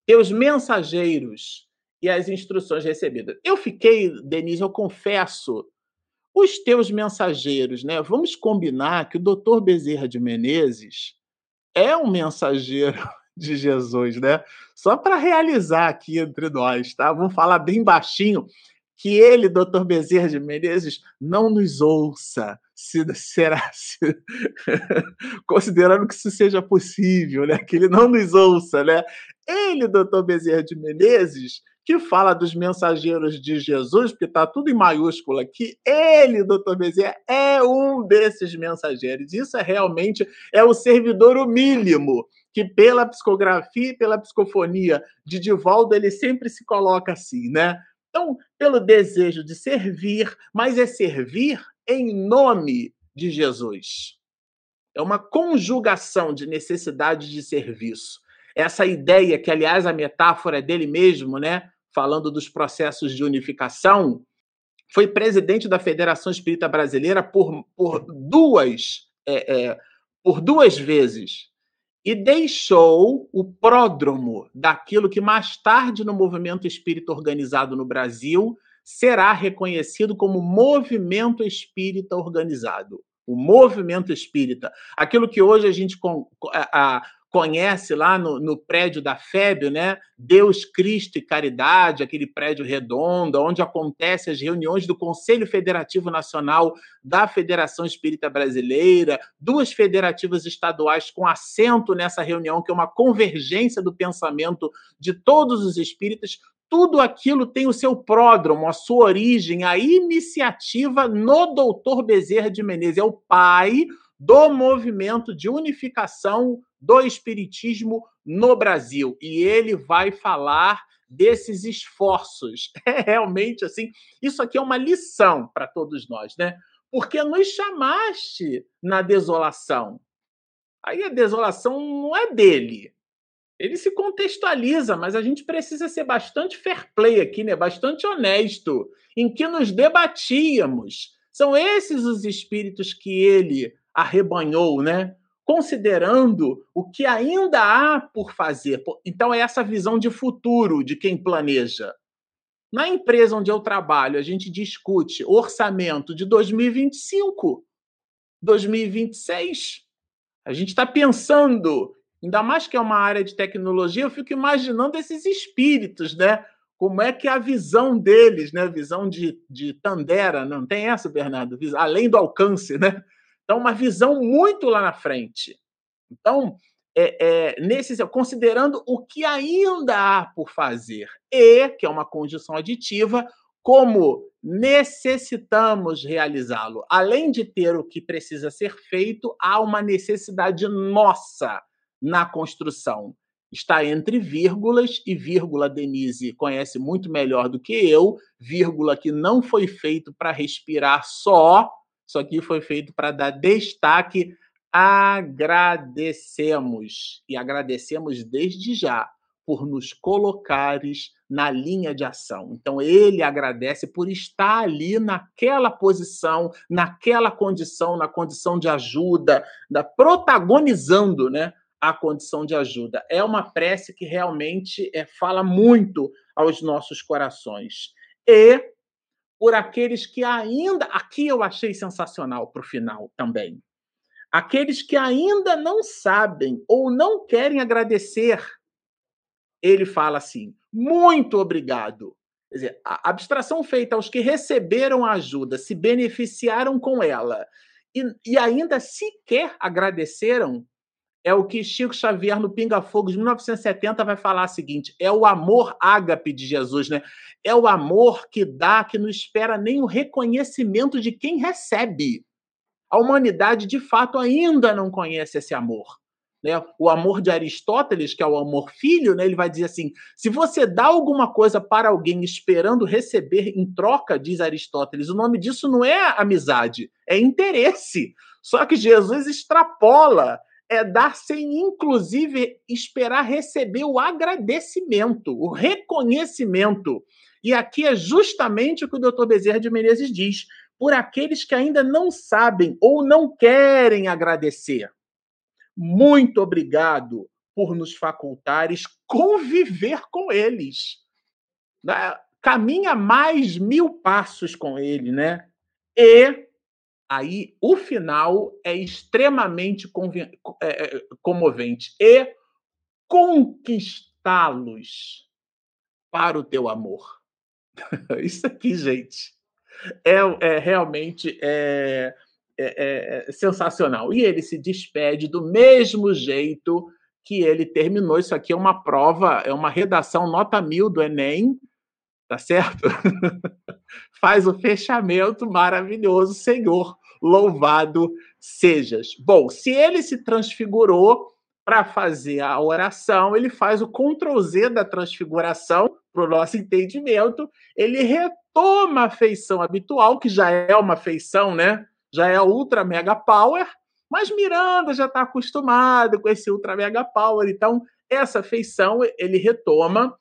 teus mensageiros e as instruções recebidas. Eu fiquei, Denise, eu confesso, os teus mensageiros, né? Vamos combinar que o doutor Bezerra de Menezes é um mensageiro [LAUGHS] de Jesus, né? Só para realizar aqui entre nós, tá? Vamos falar bem baixinho que ele, doutor Bezerra de Menezes, não nos ouça, se [LAUGHS] será, se, [LAUGHS] considerando que isso seja possível, né? Que ele não nos ouça, né? Ele, doutor Bezerra de Menezes, que fala dos mensageiros de Jesus, porque está tudo em maiúscula aqui, ele, doutor Bezerra, é um desses mensageiros. Isso é realmente é o servidor o mínimo que pela psicografia e pela psicofonia de Divaldo ele sempre se coloca assim, né? Então, pelo desejo de servir, mas é servir em nome de Jesus. É uma conjugação de necessidade de serviço. Essa ideia, que aliás a metáfora é dele mesmo, né? Falando dos processos de unificação, foi presidente da Federação Espírita Brasileira por, por, duas, é, é, por duas vezes e deixou o pródromo daquilo que mais tarde no movimento espírita organizado no Brasil será reconhecido como movimento espírita organizado. O movimento espírita. Aquilo que hoje a gente a, a, conhece lá no, no, prédio da FEB, né? Deus, Cristo e Caridade, aquele prédio redondo, onde acontecem as reuniões do Conselho Federativo Nacional da Federação Espírita Brasileira, duas federativas estaduais com assento nessa reunião, que é uma convergência do pensamento de todos os espíritas. tudo aquilo tem o seu pródromo, a sua origem, a iniciativa no doutor Bezerra de Menezes. É o pai do movimento de unificação do Espiritismo no Brasil. E ele vai falar desses esforços. [LAUGHS] É realmente assim, isso aqui é uma lição para todos nós, né? Porque nos chamaste na desolação. Aí a desolação não é dele. Ele se contextualiza, mas a gente precisa ser bastante fair play aqui, né? Bastante honesto, em que nos debatíamos. São esses os espíritos que ele arrebanhou, né? considerando o que ainda há por fazer. Então, é essa visão de futuro de quem planeja. Na empresa onde eu trabalho, a gente discute orçamento de 2025, 2026. A gente está pensando, ainda mais que é uma área de tecnologia, eu fico imaginando esses espíritos, né? Como é que é a visão deles, né? Visão de, de Tandera, não tem essa, Bernardo? Além do alcance, né? Então, uma visão muito lá na frente. Então, é, é, nesse, considerando o que ainda há por fazer e, que é uma condição aditiva, como necessitamos realizá-lo. Além de ter o que precisa ser feito, há uma necessidade nossa na construção. Está entre vírgulas, e vírgula Denise conhece muito melhor do que eu, vírgula que não foi feito para respirar só, isso aqui foi feito para dar destaque. Agradecemos e agradecemos desde já por nos colocares na linha de ação. Então ele agradece por estar ali naquela posição, naquela condição, na condição de ajuda, da protagonizando, né, a condição de ajuda. É uma prece que realmente é, fala muito aos nossos corações. E por aqueles que ainda. Aqui eu achei sensacional para o final também. Aqueles que ainda não sabem ou não querem agradecer, ele fala assim: muito obrigado. Quer dizer, a abstração feita aos que receberam a ajuda, se beneficiaram com ela e, e ainda sequer agradeceram, é o que Chico Xavier no Pinga Fogo de 1970 vai falar o seguinte: é o amor ágape de Jesus, né? É o amor que dá, que não espera nem o reconhecimento de quem recebe. A humanidade, de fato, ainda não conhece esse amor. Né? O amor de Aristóteles, que é o amor filho, né? ele vai dizer assim: se você dá alguma coisa para alguém esperando receber em troca, diz Aristóteles, o nome disso não é amizade, é interesse. Só que Jesus extrapola é dar sem, inclusive, esperar receber o agradecimento, o reconhecimento. E aqui é justamente o que o doutor Bezerra de Menezes diz: por aqueles que ainda não sabem ou não querem agradecer. Muito obrigado por nos facultares conviver com eles. Né? Caminha mais mil passos com ele, né? E aí o final é extremamente é, é, comovente e conquistá-los para o teu amor. [LAUGHS] Isso aqui, gente, é, é realmente é, é, é, sensacional. E ele se despede do mesmo jeito que ele terminou. Isso aqui é uma prova, é uma redação nota mil do Enem, tá certo? [LAUGHS] Faz o fechamento maravilhoso, Senhor louvado sejas. Bom, se ele se transfigurou para fazer a oração, ele faz o Ctrl Z da transfiguração para o nosso entendimento, ele retoma a feição habitual, que já é uma feição, né? Já é ultra mega power, mas Miranda já está acostumado com esse ultra mega power, então essa feição ele retoma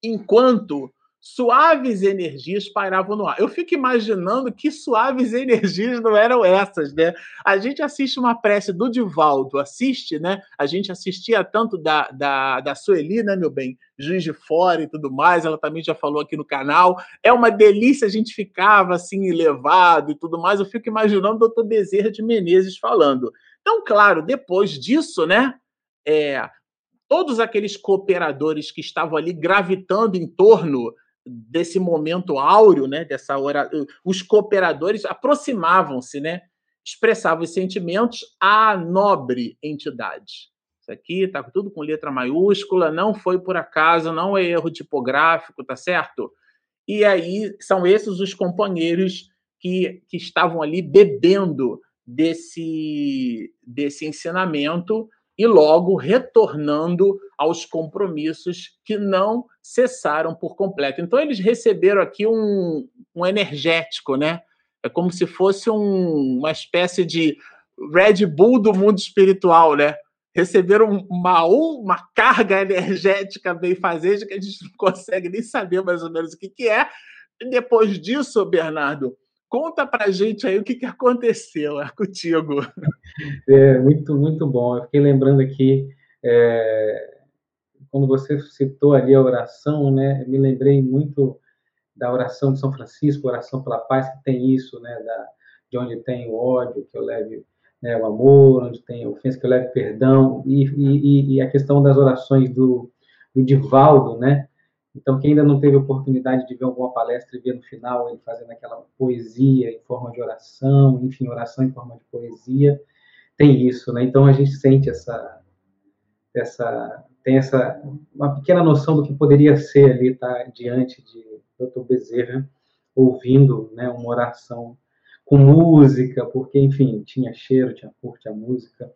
enquanto suaves energias pairavam no ar. Eu fico imaginando que suaves [LAUGHS] energias não eram essas, né? A gente assiste uma prece do Divaldo, assiste, né? A gente assistia tanto da, da, da Sueli, né, meu bem? Juiz de Fora e tudo mais, ela também já falou aqui no canal. É uma delícia, a gente ficava assim, elevado e tudo mais. Eu fico imaginando o doutor Bezerra de Menezes falando. Então, claro, depois disso, né? É, todos aqueles cooperadores que estavam ali gravitando em torno desse momento áureo, né, dessa hora, os cooperadores aproximavam-se, né, expressavam os sentimentos à nobre entidade, Tá aqui, tá tudo com letra maiúscula, não foi por acaso, não é erro tipográfico, tá certo? E aí são esses os companheiros que, que estavam ali bebendo desse, desse ensinamento e logo retornando aos compromissos que não cessaram por completo. Então, eles receberam aqui um, um energético, né? É como se fosse um, uma espécie de Red Bull do mundo espiritual, né? Receberam uma, uma carga energética bem fazenda que a gente não consegue nem saber mais ou menos o que, que é. E depois disso, Bernardo, Conta pra gente aí o que, que aconteceu é contigo. É, muito, muito bom. Eu fiquei lembrando aqui, é, quando você citou ali a oração, né, me lembrei muito da oração de São Francisco, oração pela paz, que tem isso, né, da, de onde tem o ódio, que eu leve né, o amor, onde tem ofensa, que eu leve perdão, e, e, e a questão das orações do, do Divaldo, né, então, quem ainda não teve oportunidade de ver alguma palestra e ver no final ele fazendo aquela poesia em forma de oração, enfim, oração em forma de poesia, tem isso, né? Então a gente sente essa, tem essa uma pequena noção do que poderia ser ali tá, diante de Dr. Bezerra, ouvindo, né, uma oração com música, porque enfim tinha cheiro, tinha cor, tinha música,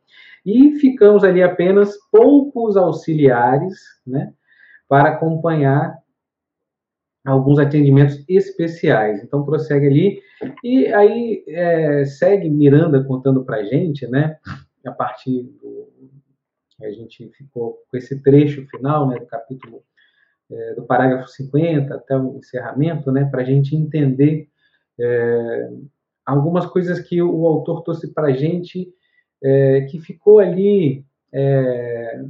e ficamos ali apenas poucos auxiliares, né? para acompanhar alguns atendimentos especiais. Então, prossegue ali. E aí, é, segue Miranda contando para gente, né, a partir. A gente ficou com esse trecho final, né, do capítulo, é, do parágrafo 50 até o encerramento, né, para a gente entender é, algumas coisas que o autor trouxe para a gente, é, que ficou ali. É,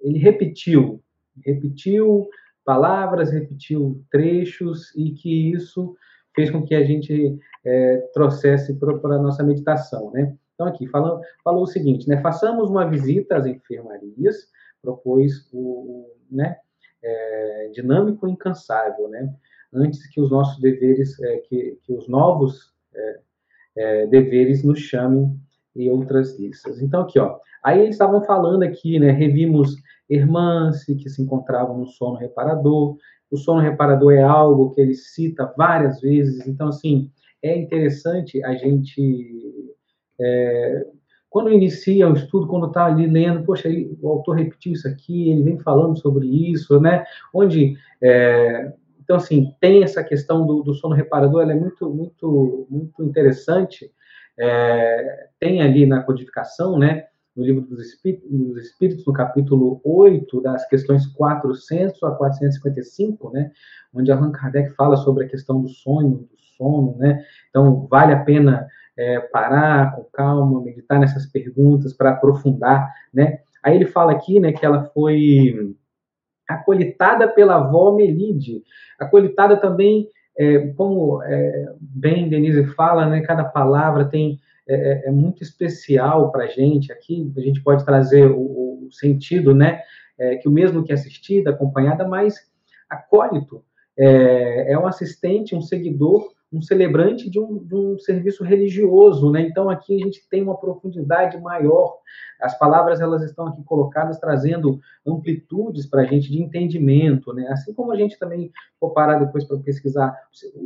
ele repetiu repetiu palavras, repetiu trechos e que isso fez com que a gente é, trouxesse para a nossa meditação, né? Então aqui falou, o seguinte, né? Façamos uma visita às enfermarias, propôs o, né? É, dinâmico e incansável, né? Antes que os nossos deveres, é, que, que os novos é, é, deveres nos chamem e outras listas. Então aqui, ó, aí eles estavam falando aqui, né? Revimos irmãs que se encontravam no sono reparador. O sono reparador é algo que ele cita várias vezes, então, assim, é interessante a gente, é, quando inicia o estudo, quando está ali lendo, poxa, o autor repetiu isso aqui, ele vem falando sobre isso, né? Onde, é, então, assim, tem essa questão do, do sono reparador, ela é muito, muito, muito interessante. É, tem ali na codificação, né? no livro dos Espíritos, dos Espíritos, no capítulo 8, das questões 400 a 455, né, onde Allan Kardec fala sobre a questão do sonho, do sono, né, então vale a pena é, parar com calma, meditar nessas perguntas para aprofundar, né, aí ele fala aqui, né, que ela foi acolitada pela avó Melide, acolitada também, é, como é, bem Denise fala, né, cada palavra tem é, é, é muito especial para a gente aqui. A gente pode trazer o, o sentido, né? É, que o mesmo que assistida, acompanhada, mas acólito é, é um assistente, um seguidor um celebrante de um, de um, serviço religioso, né? Então aqui a gente tem uma profundidade maior. As palavras elas estão aqui colocadas trazendo amplitudes para a gente de entendimento, né? Assim como a gente também for parar depois para pesquisar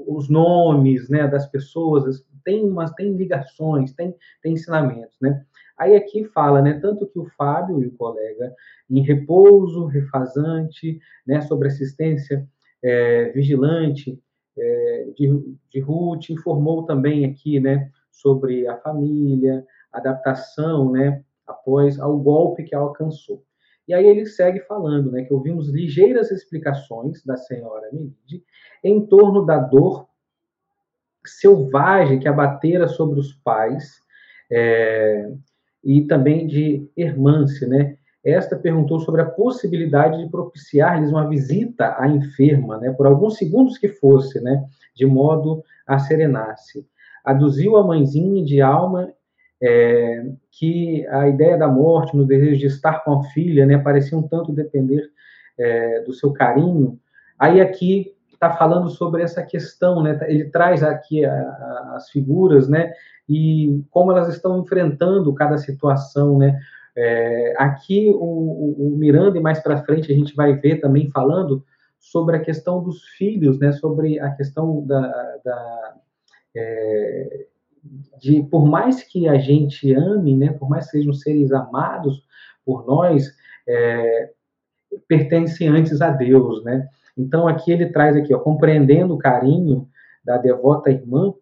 os nomes, né, das pessoas, tem umas tem ligações, tem tem ensinamentos, né? Aí aqui fala, né, tanto que o Fábio e o colega em repouso, refazante, né, sobre assistência é, vigilante é, de, de Ruth, informou também aqui, né, sobre a família, adaptação, né, após ao golpe que a alcançou. E aí ele segue falando, né, que ouvimos ligeiras explicações da senhora Melide em torno da dor selvagem que abatera sobre os pais é, e também de Hermance, né, esta perguntou sobre a possibilidade de propiciar-lhes uma visita à enferma, né, por alguns segundos que fosse, né, de modo a serenar-se. Aduziu a mãezinha de alma é, que a ideia da morte, no desejo de estar com a filha, né, parecia um tanto depender é, do seu carinho. Aí aqui está falando sobre essa questão, né? Ele traz aqui a, a, as figuras, né? E como elas estão enfrentando cada situação, né? É, aqui o, o, o, Miranda e mais para frente a gente vai ver também falando sobre a questão dos filhos, né? Sobre a questão da, da é, de por mais que a gente ame, né? Por mais que sejam seres amados por nós, é, pertencem antes a Deus, né? Então aqui ele traz aqui, ó, compreendendo o carinho da devota irmã,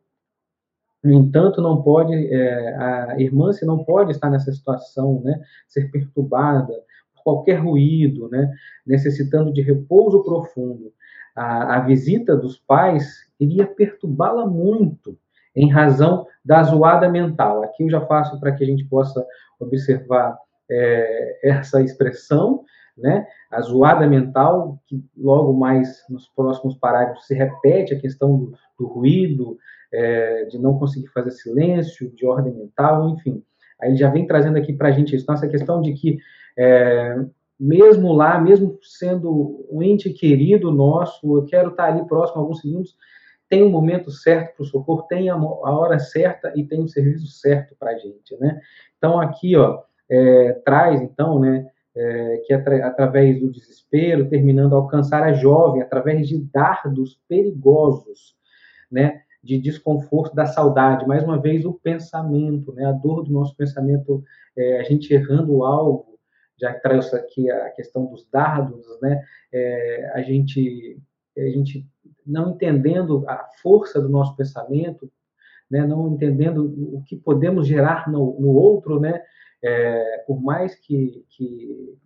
no entanto, não pode, é, a irmã se não pode estar nessa situação, né, ser perturbada por qualquer ruído, né, necessitando de repouso profundo. A, a visita dos pais iria perturbá-la muito, em razão da zoada mental. Aqui eu já faço para que a gente possa observar é, essa expressão, né? A zoada mental, que logo mais nos próximos parágrafos se repete a questão do, do ruído, é, de não conseguir fazer silêncio, de ordem mental, enfim. Aí já vem trazendo aqui para a gente isso. Então, essa questão de que, é, mesmo lá, mesmo sendo um ente querido nosso, eu quero estar ali próximo alguns segundos, tem um momento certo para o socorro, tem a, hora certa e tem o serviço certo para a gente, né? Então, aqui, ó, é, traz, então, né, é, que atra através do desespero, terminando a alcançar a jovem, através de dardos perigosos, né, de desconforto da saudade, mais uma vez o pensamento, né, a dor do nosso pensamento, é, a gente errando o alvo, já que traz aqui a questão dos dardos, né, é, a gente a gente não entendendo a força do nosso pensamento, né, não entendendo o que podemos gerar no, no outro, né, é, por mais que, que,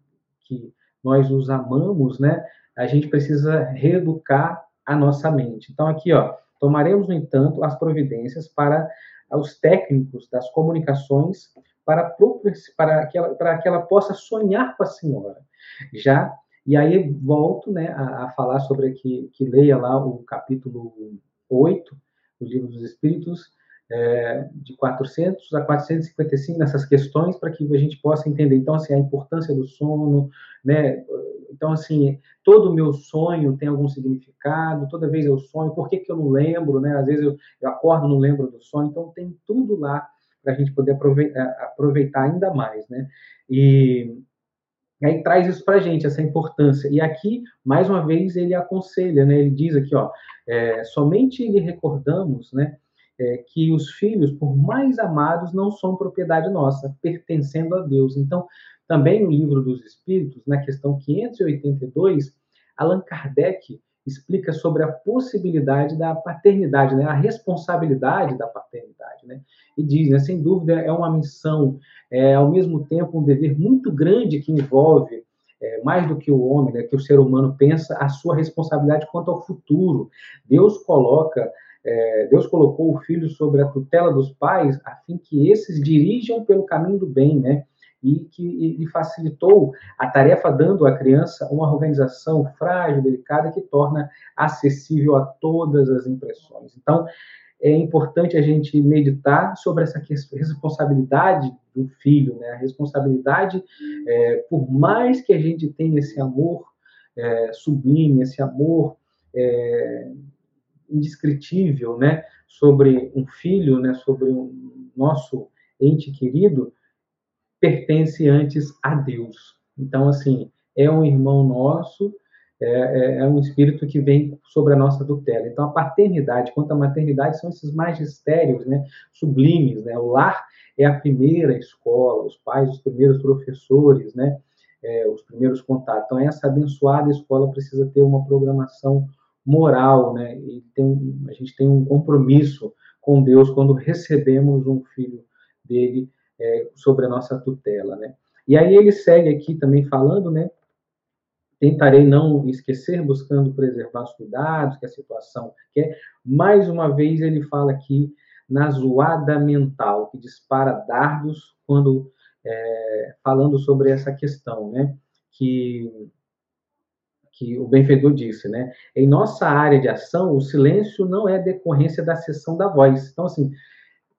que nós os amamos, né, a gente precisa reeducar a nossa mente. Então aqui, ó, Tomaremos, no entanto, as providências para os técnicos das comunicações para, para, que, ela, para que ela possa sonhar com a senhora. Já, e aí volto né, a, a falar sobre aqui, que leia lá o capítulo 8 do Livro dos Espíritos, é, de 400 a 455 nessas questões para que a gente possa entender então assim a importância do sono né então assim todo o meu sonho tem algum significado toda vez eu sonho por que, que eu não lembro né às vezes eu, eu acordo não lembro do sonho então tem tudo lá para a gente poder aproveitar, aproveitar ainda mais né e e aí traz isso para a gente, essa importância. E aqui, mais uma vez, ele aconselha, né? Ele diz aqui, ó, é, somente lhe recordamos, né? É, que os filhos, por mais amados, não são propriedade nossa, pertencendo a Deus. Então, também no livro dos Espíritos, na questão 582, Allan Kardec explica sobre a possibilidade da paternidade, né, a responsabilidade da paternidade, né, e diz, né, sem dúvida, é uma missão, é ao mesmo tempo um dever muito grande que envolve é, mais do que o homem, né, que o ser humano pensa, a sua responsabilidade quanto ao futuro. Deus coloca é, Deus colocou o filho sobre a tutela dos pais a fim que esses dirijam pelo caminho do bem, né? E que lhe facilitou a tarefa, dando à criança uma organização frágil, delicada, que torna acessível a todas as impressões. Então, é importante a gente meditar sobre essa responsabilidade do filho, né? A responsabilidade, é, por mais que a gente tenha esse amor é, sublime, esse amor é, indescritível, né, sobre um filho, né, sobre um nosso ente querido, pertence antes a Deus. Então, assim, é um irmão nosso, é, é, é um espírito que vem sobre a nossa tutela. Então, a paternidade, quanto à maternidade, são esses magistérios, né, sublimes, né, o lar é a primeira escola, os pais, os primeiros professores, né, é, os primeiros contatos. Então, essa abençoada escola precisa ter uma programação moral, né? E tem, a gente tem um compromisso com Deus quando recebemos um filho dele é, sobre a nossa tutela, né? E aí ele segue aqui também falando, né? Tentarei não esquecer, buscando preservar os cuidados que a situação quer. Mais uma vez ele fala aqui na zoada mental, que dispara dardos quando é, falando sobre essa questão, né? Que que o benfeitor disse, né? Em nossa área de ação, o silêncio não é decorrência da cessão da voz. Então, assim,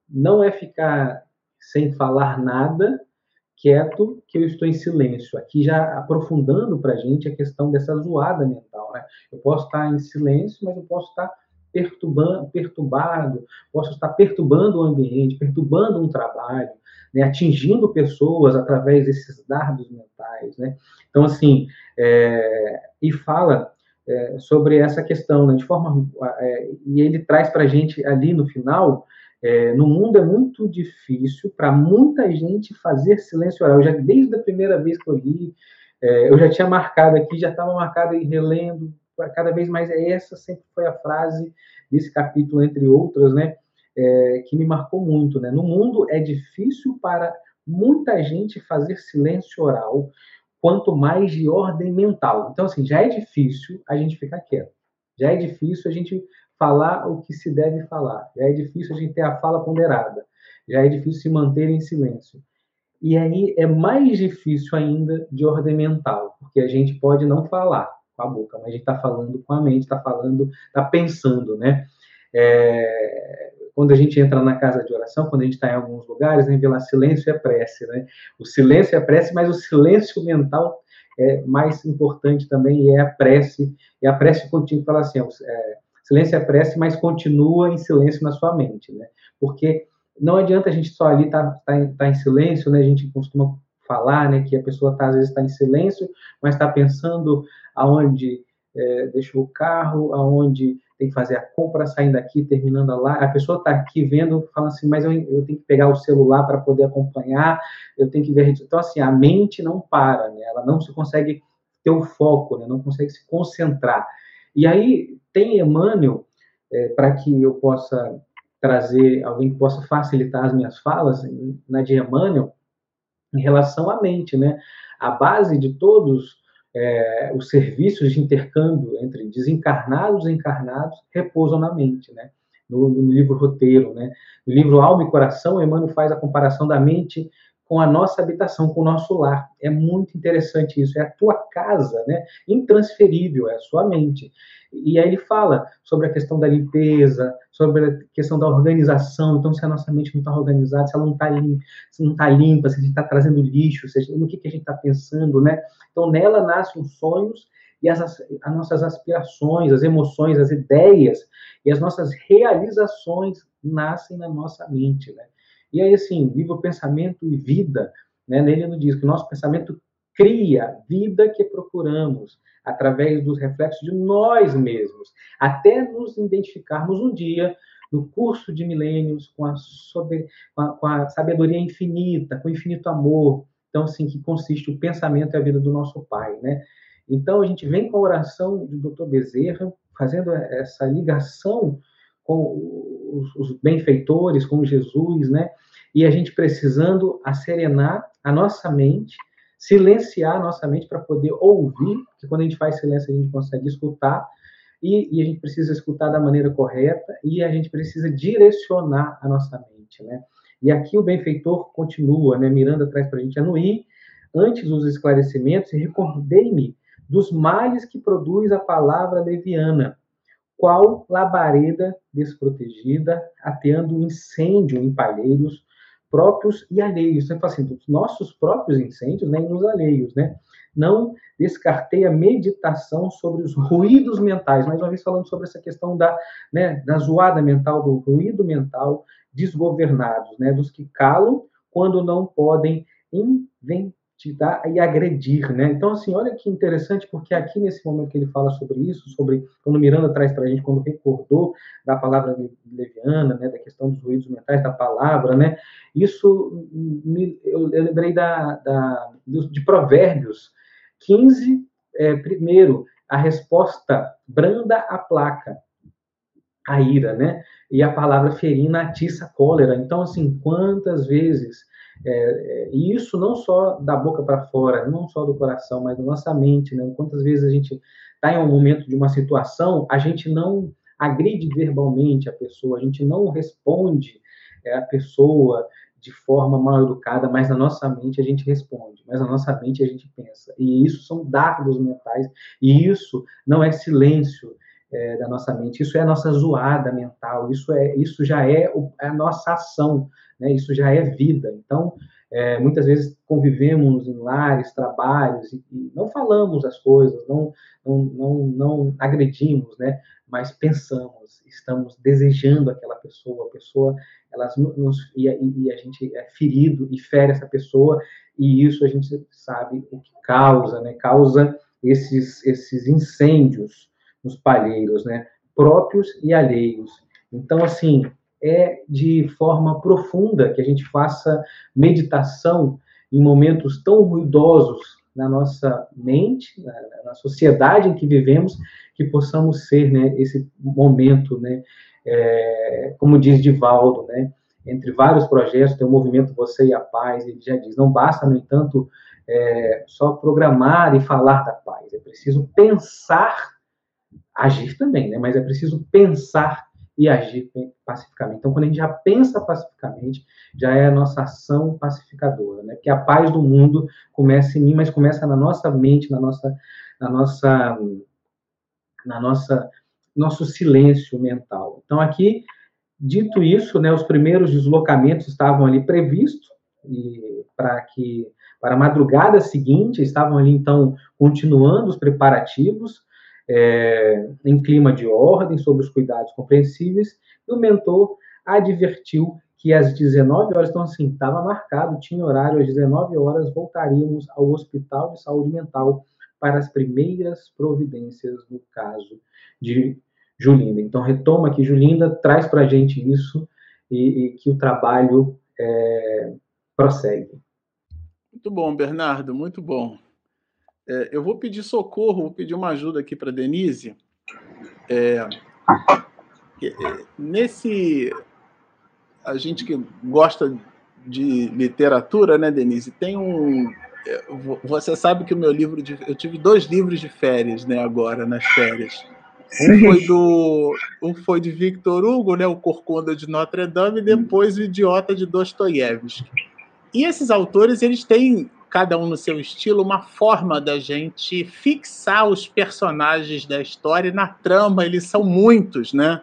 não é ficar sem falar nada, quieto, que eu estou em silêncio. Aqui já aprofundando para a gente a questão dessa zoada mental, né? Eu posso estar em silêncio, mas eu posso estar perturbando, perturbado, posso estar perturbando o ambiente, perturbando um trabalho, né, atingindo pessoas através desses dardos mentais, né? Então, assim, é, e fala é, sobre essa questão, né, de forma, é, e ele traz para a gente ali no final, é, no mundo é muito difícil para muita gente fazer silêncio oral. Eu já desde a primeira vez que eu li, é, eu já tinha marcado aqui, já estava marcado e relendo, cada vez mais é essa sempre foi a frase desse capítulo entre outras, né? é, que me marcou muito. Né? No mundo é difícil para muita gente fazer silêncio oral, quanto mais de ordem mental. Então, assim, já é difícil a gente ficar quieto. Já é difícil a gente falar o que se deve falar. Já é difícil a gente ter a fala ponderada. Já é difícil se manter em silêncio. E aí é mais difícil ainda de ordem mental, porque a gente pode não falar com a boca, mas a gente está falando com a mente, está falando, está pensando, né? É, quando a gente entra na casa de oração, quando a gente está em alguns lugares, né, vê lá silêncio é prece, né? O silêncio é prece, mas o silêncio mental é mais importante também, e é a prece, e a prece contínua fala assim, é, silêncio é prece, mas continua em silêncio na sua mente, né? Porque não adianta a gente só ali estar tá, tá, tá, em silêncio, né? A gente costuma falar, né, que a pessoa tá, às vezes está em silêncio, mas está pensando aonde é, deixou o carro, aonde tem que fazer a compra, saindo daqui, terminando lá. A pessoa está aqui vendo, fala assim, mas eu, eu tenho que pegar o celular para poder acompanhar, eu tenho que ver. Então, assim, a mente não para, né? ela não se consegue ter o foco, né? não consegue se concentrar. E aí, tem Emmanuel, é, para que eu possa trazer alguém que possa facilitar as minhas falas, na de Emmanuel, em relação à mente, né? A base de todos é, os serviços de intercâmbio entre desencarnados e encarnados repousam na mente, né? No, no, livro Roteiro, né? No livro Alma e Coração, Emmanuel faz a comparação da mente com a nossa habitação, com o nosso lar. É muito interessante isso. É a tua casa, né? Intransferível, é a sua mente. E aí ele fala sobre a questão da limpeza, sobre a questão da organização. Então, se a nossa mente não está organizada, se ela não está limpa, se não está limpa, se a gente está trazendo lixo, seja, no que, que a gente está pensando, né? Então, nela nascem os sonhos e as, as nossas aspirações, as emoções, as ideias e as nossas realizações nascem na nossa mente, né? E aí, assim, livro Pensamento e Vida, né? Nele nos diz que o nosso pensamento cria a vida que procuramos através dos reflexos de nós mesmos, até nos identificarmos um dia no curso de milênios com a, sobre, com a, com a sabedoria infinita, com o infinito amor. Então, assim, que consiste o pensamento e a vida do nosso Pai, né? Então, a gente vem com a oração do Dr. Bezerra, fazendo essa ligação com os, os benfeitores, com Jesus, né? E a gente precisando acerenar a nossa mente, silenciar a nossa mente para poder ouvir, porque quando a gente faz silêncio a gente consegue escutar, e, e, a gente precisa escutar da maneira correta, e a gente precisa direcionar a nossa mente, né? E aqui o benfeitor continua, né? Miranda traz para a gente anuir, antes os esclarecimentos, e recordei-me dos males que produz a palavra leviana, qual labareda desprotegida, ateando incêndio em palheiros, próprios e alheios. Fala assim, dos nossos próprios incêndios, nem né, nos alheios, né? Não descartei a meditação sobre os ruídos mentais, mais uma vez falando sobre essa questão da, né, da zoada mental, do ruído mental desgovernados, né, dos que calam quando não podem inventar te dar e agredir, né? Então, assim, olha que interessante, porque aqui nesse momento que ele fala sobre isso, sobre quando Miranda traz para a gente, quando recordou da palavra leviana, né, da questão dos ruídos mentais da palavra, né? Isso me, eu, eu lembrei da, da, de Provérbios 15, é, primeiro, a resposta branda a placa, a ira, né? E a palavra ferina atiça a cólera. Então, assim, quantas vezes é, é, e isso não só da boca para fora, não só do coração, mas da nossa mente, né? Quantas vezes a gente está em um momento de uma situação, a gente não agride verbalmente a pessoa, a gente não responde é, a pessoa de forma mal educada, mas na nossa mente a gente responde, mas na nossa mente a gente pensa. E isso são dardos mentais, e isso não é silêncio é, da nossa mente, isso é a nossa zoada mental, isso, é, isso já é a nossa ação né? Isso já é vida. Então, é, muitas vezes convivemos em lares, trabalhos e, e, não falamos as coisas, não, não, não, não agredimos, né? mas pensamos, estamos desejando aquela pessoa, a pessoa, elas nos e, e, a gente é ferido e fere essa pessoa e isso a gente sabe o que causa, né? Causa esses esses incêndios nos palheiros, né? Próprios e alheios. Então, assim, é de forma profunda que a gente faça meditação em momentos tão ruidosos na nossa mente, na, sociedade em que vivemos, que possamos ser, né, esse momento, né, é, como diz Divaldo, né, entre vários projetos, tem o movimento Você e a Paz, ele já diz, não basta, no entanto, é, só programar e falar da paz, é preciso pensar, agir também, né, mas é preciso pensar e agir pacificamente. Então, quando a gente já pensa pacificamente, já é a nossa ação pacificadora, né? Porque a paz do mundo começa em mim, mas começa na nossa mente, na nossa, na nossa, na nossa, nosso silêncio mental. Então, aqui, dito isso, né? Os primeiros deslocamentos estavam ali previstos e para que para a madrugada seguinte estavam ali então continuando os preparativos é, em clima de ordem, sob os cuidados compreensíveis, e o mentor advertiu que às 19 horas, então assim, estava marcado, tinha horário, às 19 horas voltaríamos ao Hospital de Saúde Mental para as primeiras providências no caso de Julinda. Então, retoma aqui, Julinda, traz para a gente isso e, e, que o trabalho é, prossegue. Muito bom, Bernardo, muito bom. É, eu vou pedir socorro, vou pedir uma ajuda aqui para Denise. É, é, nesse. A gente que gosta de literatura, né, Denise? Tem um. É, você sabe que o meu livro de. Eu tive dois livros de férias, né, agora, nas férias. Um foi do. Um foi de Victor Hugo, né? O Corcunda de Notre Dame, e depois o Idiota de Dostoiévski. E esses autores, eles têm cada um no seu estilo, uma forma da gente fixar os personagens da história na trama, eles são muitos, né?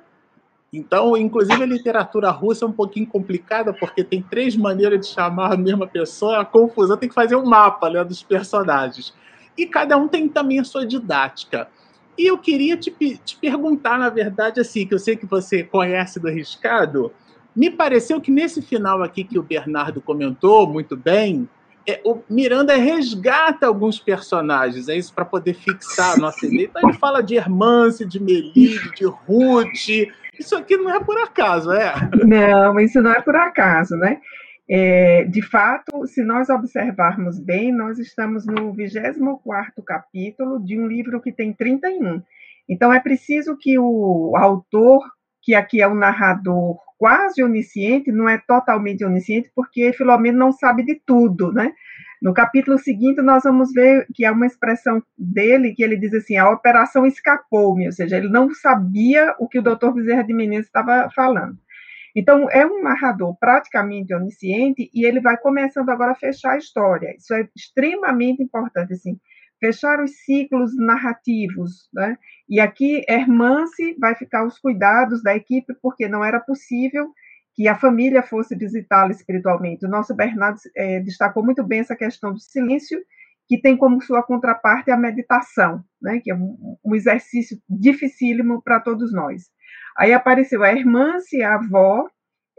Então, inclusive a literatura russa é um pouquinho complicada porque tem três maneiras de chamar a mesma pessoa, a confusão tem que fazer um mapa né, dos personagens. E cada um tem também a sua didática. E eu queria te, te perguntar, na verdade, assim, que eu sei que você conhece do Riscado, me pareceu que nesse final aqui que o Bernardo comentou muito bem, é, o Miranda resgata alguns personagens, é isso para poder fixar a nossa ideia. Então ele fala de Hermance, de Melide, de Ruth. Isso aqui não é por acaso, é? Não, isso não é por acaso, né? É, de fato, se nós observarmos bem, nós estamos no 24 capítulo de um livro que tem 31. Então, é preciso que o autor, que aqui é o narrador quase onisciente, não é totalmente onisciente, porque Filomeno não sabe de tudo, né? No capítulo seguinte, nós vamos ver que é uma expressão dele que ele diz assim: a operação escapou-me, ou seja, ele não sabia o que o doutor Bezerra de Menezes estava falando. Então, é um narrador praticamente onisciente e ele vai começando agora a fechar a história. Isso é extremamente importante, assim, fechar os ciclos narrativos, né? E aqui, Hermance vai ficar os cuidados da equipe, porque não era possível que a família fosse visitá-la espiritualmente. O nosso Bernardo é, destacou muito bem essa questão do silêncio, que tem como sua contraparte a meditação, né? que é um, um exercício dificílimo para todos nós. Aí apareceu a Hermance, a avó,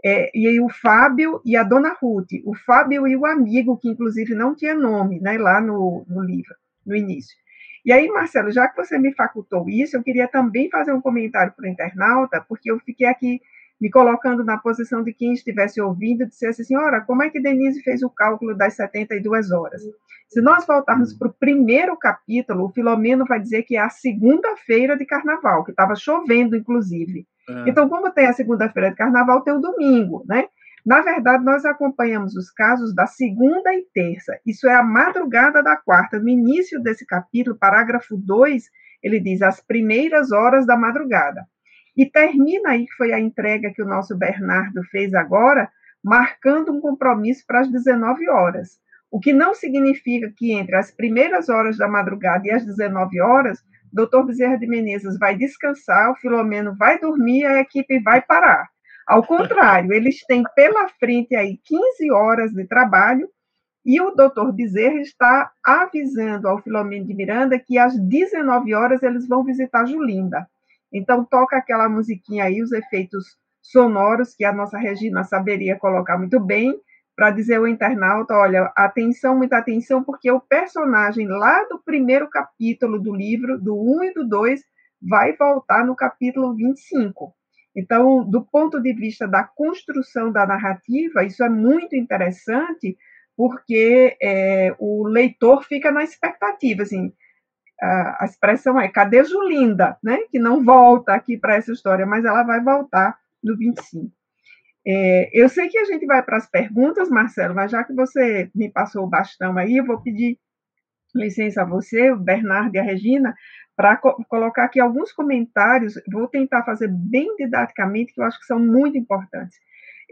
é, e aí o Fábio e a dona Ruth. O Fábio e o amigo, que inclusive não tinha nome né, lá no, no livro no início. E aí, Marcelo, já que você me facultou isso, eu queria também fazer um comentário para o internauta, porque eu fiquei aqui me colocando na posição de quem estivesse ouvindo dissesse assim, ora, como é que Denise fez o cálculo das 72 horas? Se nós voltarmos para o primeiro capítulo, o Filomeno vai dizer que é a segunda-feira de carnaval, que estava chovendo, inclusive. É. Então, como tem a segunda-feira de carnaval, tem o domingo, né? Na verdade, nós acompanhamos os casos da segunda e terça. Isso é a madrugada da quarta. No início desse capítulo, parágrafo 2, ele diz as primeiras horas da madrugada. E termina aí, que foi a entrega que o nosso Bernardo fez agora, marcando um compromisso para as 19 horas. O que não significa que entre as primeiras horas da madrugada e as 19 horas, doutor Bezerra de Menezes vai descansar, o Filomeno vai dormir, a equipe vai parar. Ao contrário, eles têm pela frente aí 15 horas de trabalho e o doutor Bezerra está avisando ao Filomeno de Miranda que às 19 horas eles vão visitar Julinda. Então toca aquela musiquinha aí, os efeitos sonoros que a nossa Regina saberia colocar muito bem para dizer ao internauta, olha, atenção, muita atenção, porque o personagem lá do primeiro capítulo do livro, do 1 e do 2, vai voltar no capítulo 25. Então, do ponto de vista da construção da narrativa, isso é muito interessante, porque é, o leitor fica na expectativa, assim, a, expressão é, cadê Julinda, né, que não volta aqui para essa história, mas ela vai voltar no 25. É, eu sei que a gente vai para as perguntas, Marcelo, mas já que você me passou o bastão aí, eu vou pedir licença a você, o Bernardo e a Regina, para co colocar aqui alguns comentários, vou tentar fazer bem didaticamente, que eu acho que são muito importantes.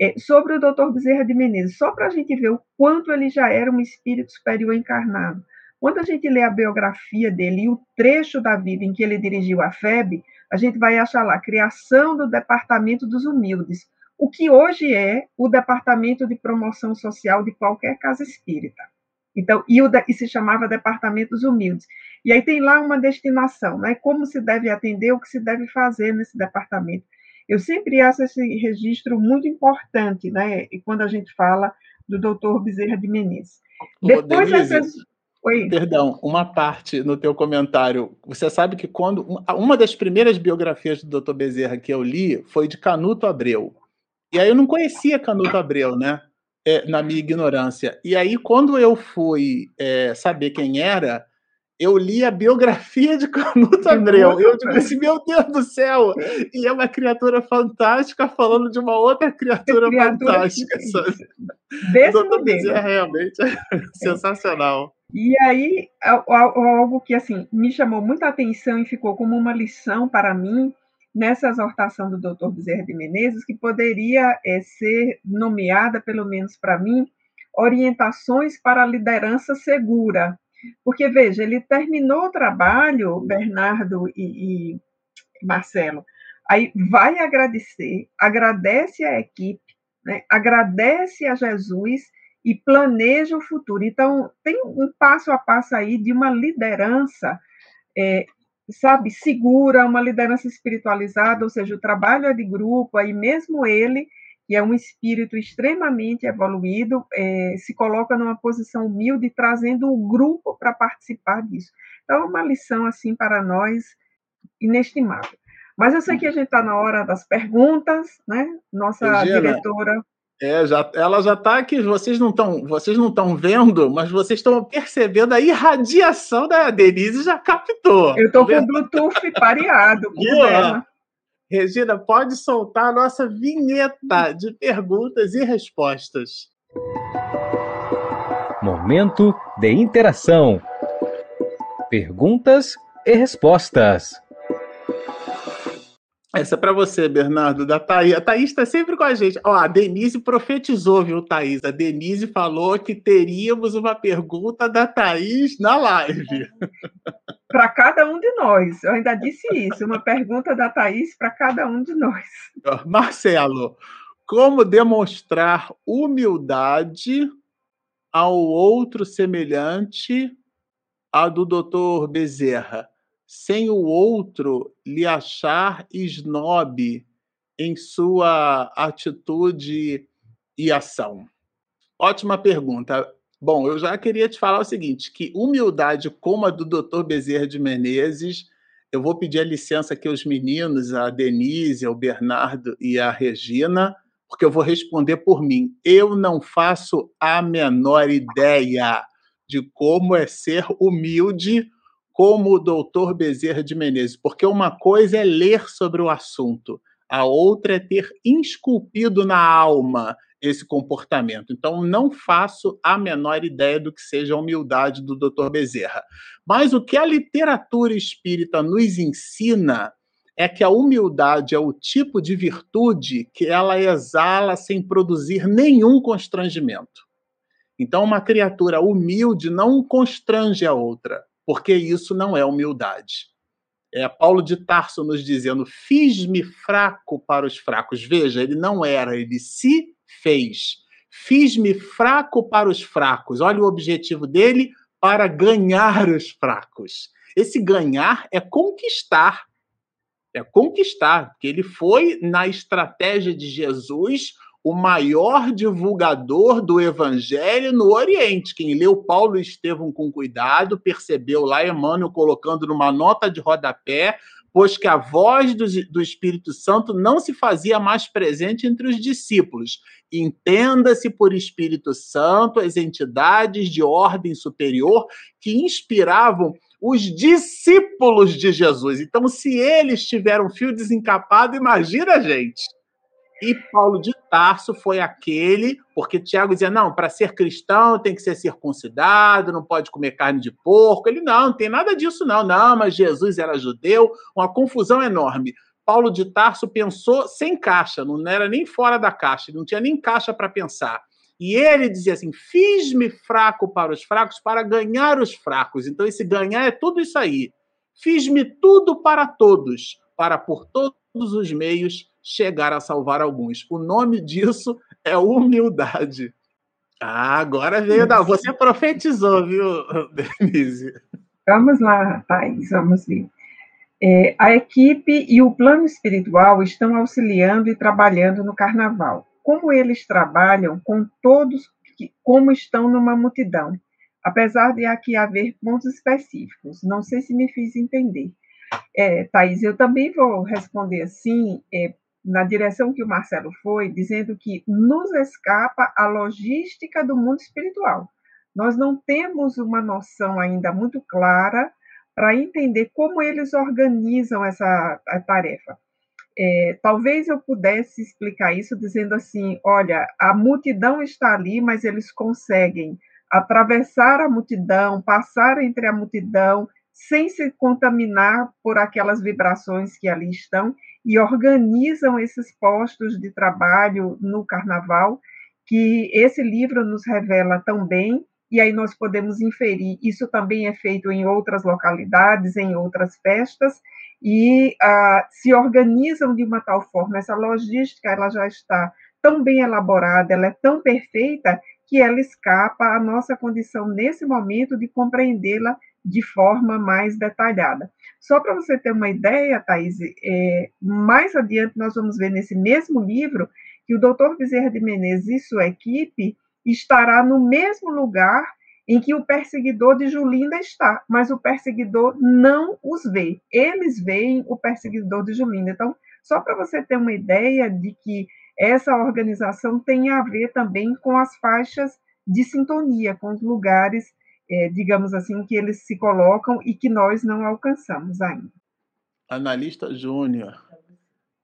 É, sobre o Dr. Bezerra de Menezes, só para a gente ver o quanto ele já era um espírito superior encarnado. Quando a gente lê a biografia dele e o trecho da vida em que ele dirigiu a FEB, a gente vai achar lá criação do Departamento dos Humildes, o que hoje é o Departamento de Promoção Social de qualquer casa espírita. Então, e, o, e se chamava Departamento dos Humildes. E aí tem lá uma destinação, né? Como se deve atender, o que se deve fazer nesse departamento. Eu sempre acho esse registro muito importante, né? E quando a gente fala do doutor Bezerra de Menezes. Depois dessas... Oi. Perdão, uma parte no teu comentário. Você sabe que quando uma das primeiras biografias do Dr. Bezerra que eu li foi de Canuto Abreu. E aí eu não conhecia Canuto Abreu, né? É, na minha ignorância. E aí, quando eu fui é, saber quem era, eu li a biografia de Canuto [LAUGHS] Abreu. Eu disse assim, meu Deus do céu! E é uma criatura fantástica falando de uma outra criatura, criatura fantástica. [LAUGHS] Desse modelo. É realmente [LAUGHS] é. sensacional. E aí, algo que assim me chamou muita atenção e ficou como uma lição para mim nessa exortação do Dr. Bezerra de Menezes, que poderia é, ser nomeada, pelo menos para mim, orientações para a liderança segura. Porque, veja, ele terminou o trabalho, Bernardo e, e Marcelo, aí vai agradecer, agradece a equipe, né, agradece a Jesus e planeja o futuro. Então, tem um passo a passo aí de uma liderança é, sabe, segura, uma liderança espiritualizada, ou seja, o trabalho é de grupo, aí mesmo ele, que é um espírito extremamente evoluído, é, se coloca numa posição humilde, trazendo o grupo para participar disso. Então, é uma lição, assim, para nós, inestimável. Mas eu sei que a gente está na hora das perguntas, né? Nossa Regina, diretora. É, já, ela já está aqui. Vocês não estão, vocês não estão vendo, mas vocês estão percebendo a irradiação da Denise já captou. Eu estou com o Bluetooth pareado. Regina, pode soltar a nossa vinheta de perguntas e respostas. Momento de interação. Perguntas e respostas. Essa é para você, Bernardo, da Thaís. A Thaís está sempre com a gente. Ó, a Denise profetizou, viu, Thaís? A Denise falou que teríamos uma pergunta da Thaís na live. Para cada um de nós. Eu ainda disse isso. Uma pergunta da Thaís para cada um de nós. Marcelo, como demonstrar humildade ao outro semelhante a do doutor Bezerra? Sem o outro lhe achar snob em sua atitude e ação? Ótima pergunta. Bom, eu já queria te falar o seguinte, que humildade como a do Dr. Bezerra de Menezes, eu vou pedir a licença aqui aos meninos, a Denise, o Bernardo e a Regina, porque eu vou responder por mim. Eu não faço a menor ideia de como é ser humilde como o doutor Bezerra de Menezes, porque uma coisa é ler sobre o assunto, a outra é ter esculpido na alma esse comportamento. Então, não faço a menor ideia do que seja a humildade do doutor Bezerra. Mas o que a literatura espírita nos ensina é que a humildade é o tipo de virtude que ela exala sem produzir nenhum constrangimento. Então, uma criatura humilde não constrange a outra porque isso não é humildade. É Paulo de Tarso nos dizendo: fiz-me fraco para os fracos. Veja, ele não era, ele se fez. Fiz-me fraco para os fracos. Olha o objetivo dele para ganhar os fracos. Esse ganhar é conquistar. é conquistar, porque ele foi na estratégia de Jesus o maior divulgador do evangelho no Oriente. Quem leu Paulo e Estevão com cuidado percebeu lá Emmanuel colocando numa nota de rodapé, pois que a voz do, do Espírito Santo não se fazia mais presente entre os discípulos. Entenda-se por Espírito Santo as entidades de ordem superior que inspiravam os discípulos de Jesus. Então, se eles tiveram fio desencapado, imagina a gente. E Paulo de Tarso foi aquele, porque Tiago dizia: não, para ser cristão tem que ser circuncidado, não pode comer carne de porco. Ele não, não tem nada disso, não. Não, mas Jesus era judeu, uma confusão enorme. Paulo de Tarso pensou sem caixa, não era nem fora da caixa, não tinha nem caixa para pensar. E ele dizia assim: fiz-me fraco para os fracos para ganhar os fracos. Então, esse ganhar é tudo isso aí. Fiz-me tudo para todos, para por todos os meios chegar a salvar alguns. O nome disso é humildade. Ah, agora veio da. Você profetizou, viu, [LAUGHS] Denise? Vamos lá, Thais, vamos ver. É, a equipe e o plano espiritual estão auxiliando e trabalhando no carnaval. Como eles trabalham com todos que, como estão numa multidão, apesar de aqui haver pontos específicos. Não sei se me fiz entender. É, eu também vou responder assim, é, na direção que o Marcelo foi, dizendo que nos escapa a logística do mundo espiritual. Nós não temos uma noção ainda muito clara para entender como eles organizam essa tarefa. É, talvez eu pudesse explicar isso dizendo assim: olha, a multidão está ali, mas eles conseguem atravessar a multidão, passar entre a multidão, sem se contaminar por aquelas vibrações que ali estão, e organizam esses postos de trabalho no carnaval, que esse livro nos revela também, e aí nós podemos inferir, isso também é feito em outras localidades, em outras festas, e ah, se organizam de uma tal forma, essa logística ela já está tão bem elaborada, ela é tão perfeita, que ela escapa à nossa condição nesse momento de compreendê-la de forma mais detalhada. Só para você ter uma ideia, Thaís, é, mais adiante nós vamos ver nesse mesmo livro que o doutor Bezerra de Menezes e sua equipe estará no mesmo lugar em que o perseguidor de Julinda está, mas o perseguidor não os vê. Eles veem o perseguidor de Julinda. Então, só para você ter uma ideia de que essa organização tem a ver também com as faixas de sintonia, com os lugares é, digamos assim, que eles se colocam e que nós não alcançamos ainda. Analista Júnior.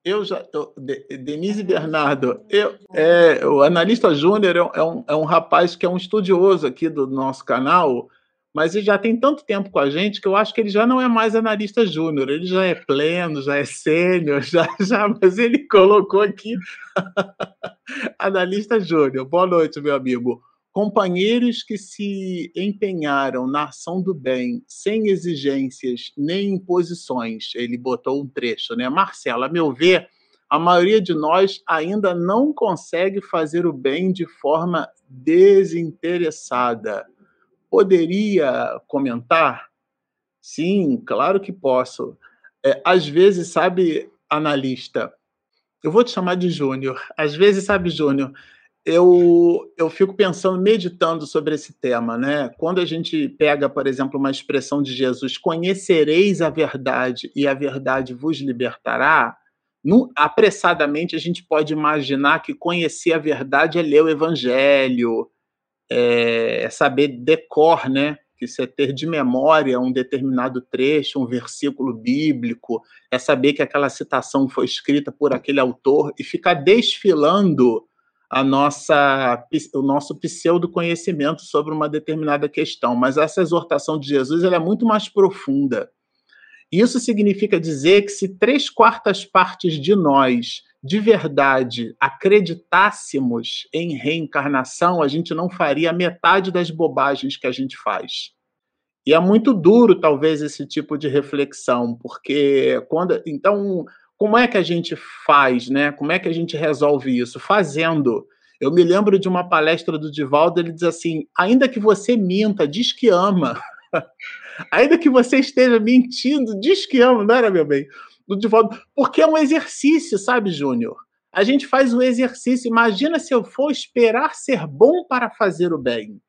Eu já, eu, Denise Bernardo, eu, é, o analista Júnior é, é, um, é um rapaz que é um estudioso aqui do nosso canal, mas ele já tem tanto tempo com a gente que eu acho que ele já não é mais analista júnior, ele já é pleno, já é sênior, [LAUGHS] já, já, mas ele colocou aqui [LAUGHS] analista júnior. Boa noite, meu amigo. Companheiros que se empenharam na ação do bem, sem exigências nem imposições. Ele botou um trecho, né? Marcelo, a meu ver, a maioria de nós ainda não consegue fazer o bem de forma desinteressada. Poderia comentar? Sim, claro que posso. É, às vezes, sabe, analista, eu vou te chamar de Júnior. Às vezes, sabe, Júnior, eu, eu fico pensando, meditando sobre esse tema, né? Quando a gente pega, por exemplo, uma expressão de Jesus, conhecereis a verdade e a verdade vos libertará, no, apressadamente a gente pode imaginar que conhecer a verdade é ler o evangelho, é, é saber decor, né? Que isso é ter de memória um determinado trecho, um versículo bíblico, é saber que aquela citação foi escrita por aquele autor e ficar desfilando a nossa, o nosso pseudo-conhecimento sobre uma determinada questão. Mas essa exortação de Jesus é muito mais profunda. Isso significa dizer que se três quartas partes de nós, de verdade, acreditássemos em reencarnação, a gente não faria metade das bobagens que a gente faz. E é muito duro, talvez, esse tipo de reflexão, porque quando. Então, como é que a gente faz, né? Como é que a gente resolve isso? Fazendo. Eu me lembro de uma palestra do Divaldo, ele diz assim: ainda que você minta, diz que ama. [LAUGHS] ainda que você esteja mentindo, diz que ama, não era, meu bem? de volta. Porque é um exercício, sabe, Júnior? A gente faz o exercício. Imagina se eu for esperar ser bom para fazer o bem.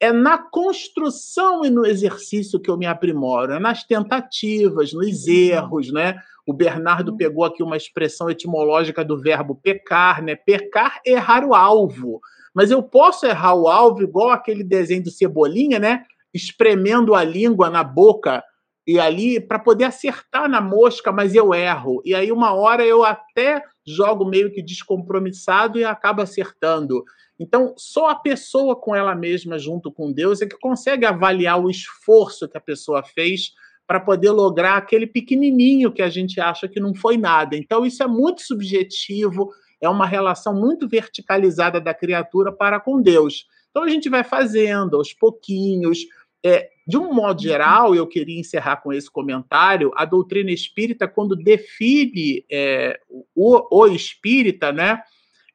É na construção e no exercício que eu me aprimoro, é nas tentativas, nos erros, né? O Bernardo uhum. pegou aqui uma expressão etimológica do verbo pecar, né? Pecar é errar o alvo. Mas eu posso errar o alvo igual aquele desenho do Cebolinha, né? Espremendo a língua na boca e ali para poder acertar na mosca, mas eu erro. E aí uma hora eu até jogo meio que descompromissado e acabo acertando. Então, só a pessoa com ela mesma junto com Deus é que consegue avaliar o esforço que a pessoa fez para poder lograr aquele pequenininho que a gente acha que não foi nada. Então, isso é muito subjetivo, é uma relação muito verticalizada da criatura para com Deus. Então, a gente vai fazendo aos pouquinhos. É, de um modo geral, eu queria encerrar com esse comentário. A doutrina espírita, quando define é, o, o espírita, né?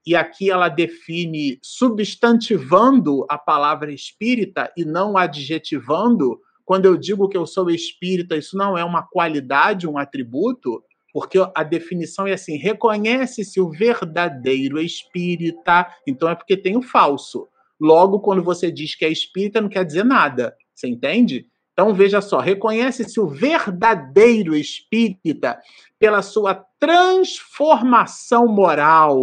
E aqui ela define substantivando a palavra espírita e não adjetivando, quando eu digo que eu sou espírita, isso não é uma qualidade, um atributo, porque a definição é assim: reconhece-se o verdadeiro espírita, então é porque tem o falso. Logo, quando você diz que é espírita, não quer dizer nada. Você entende? Então veja só: reconhece-se o verdadeiro espírita pela sua transformação moral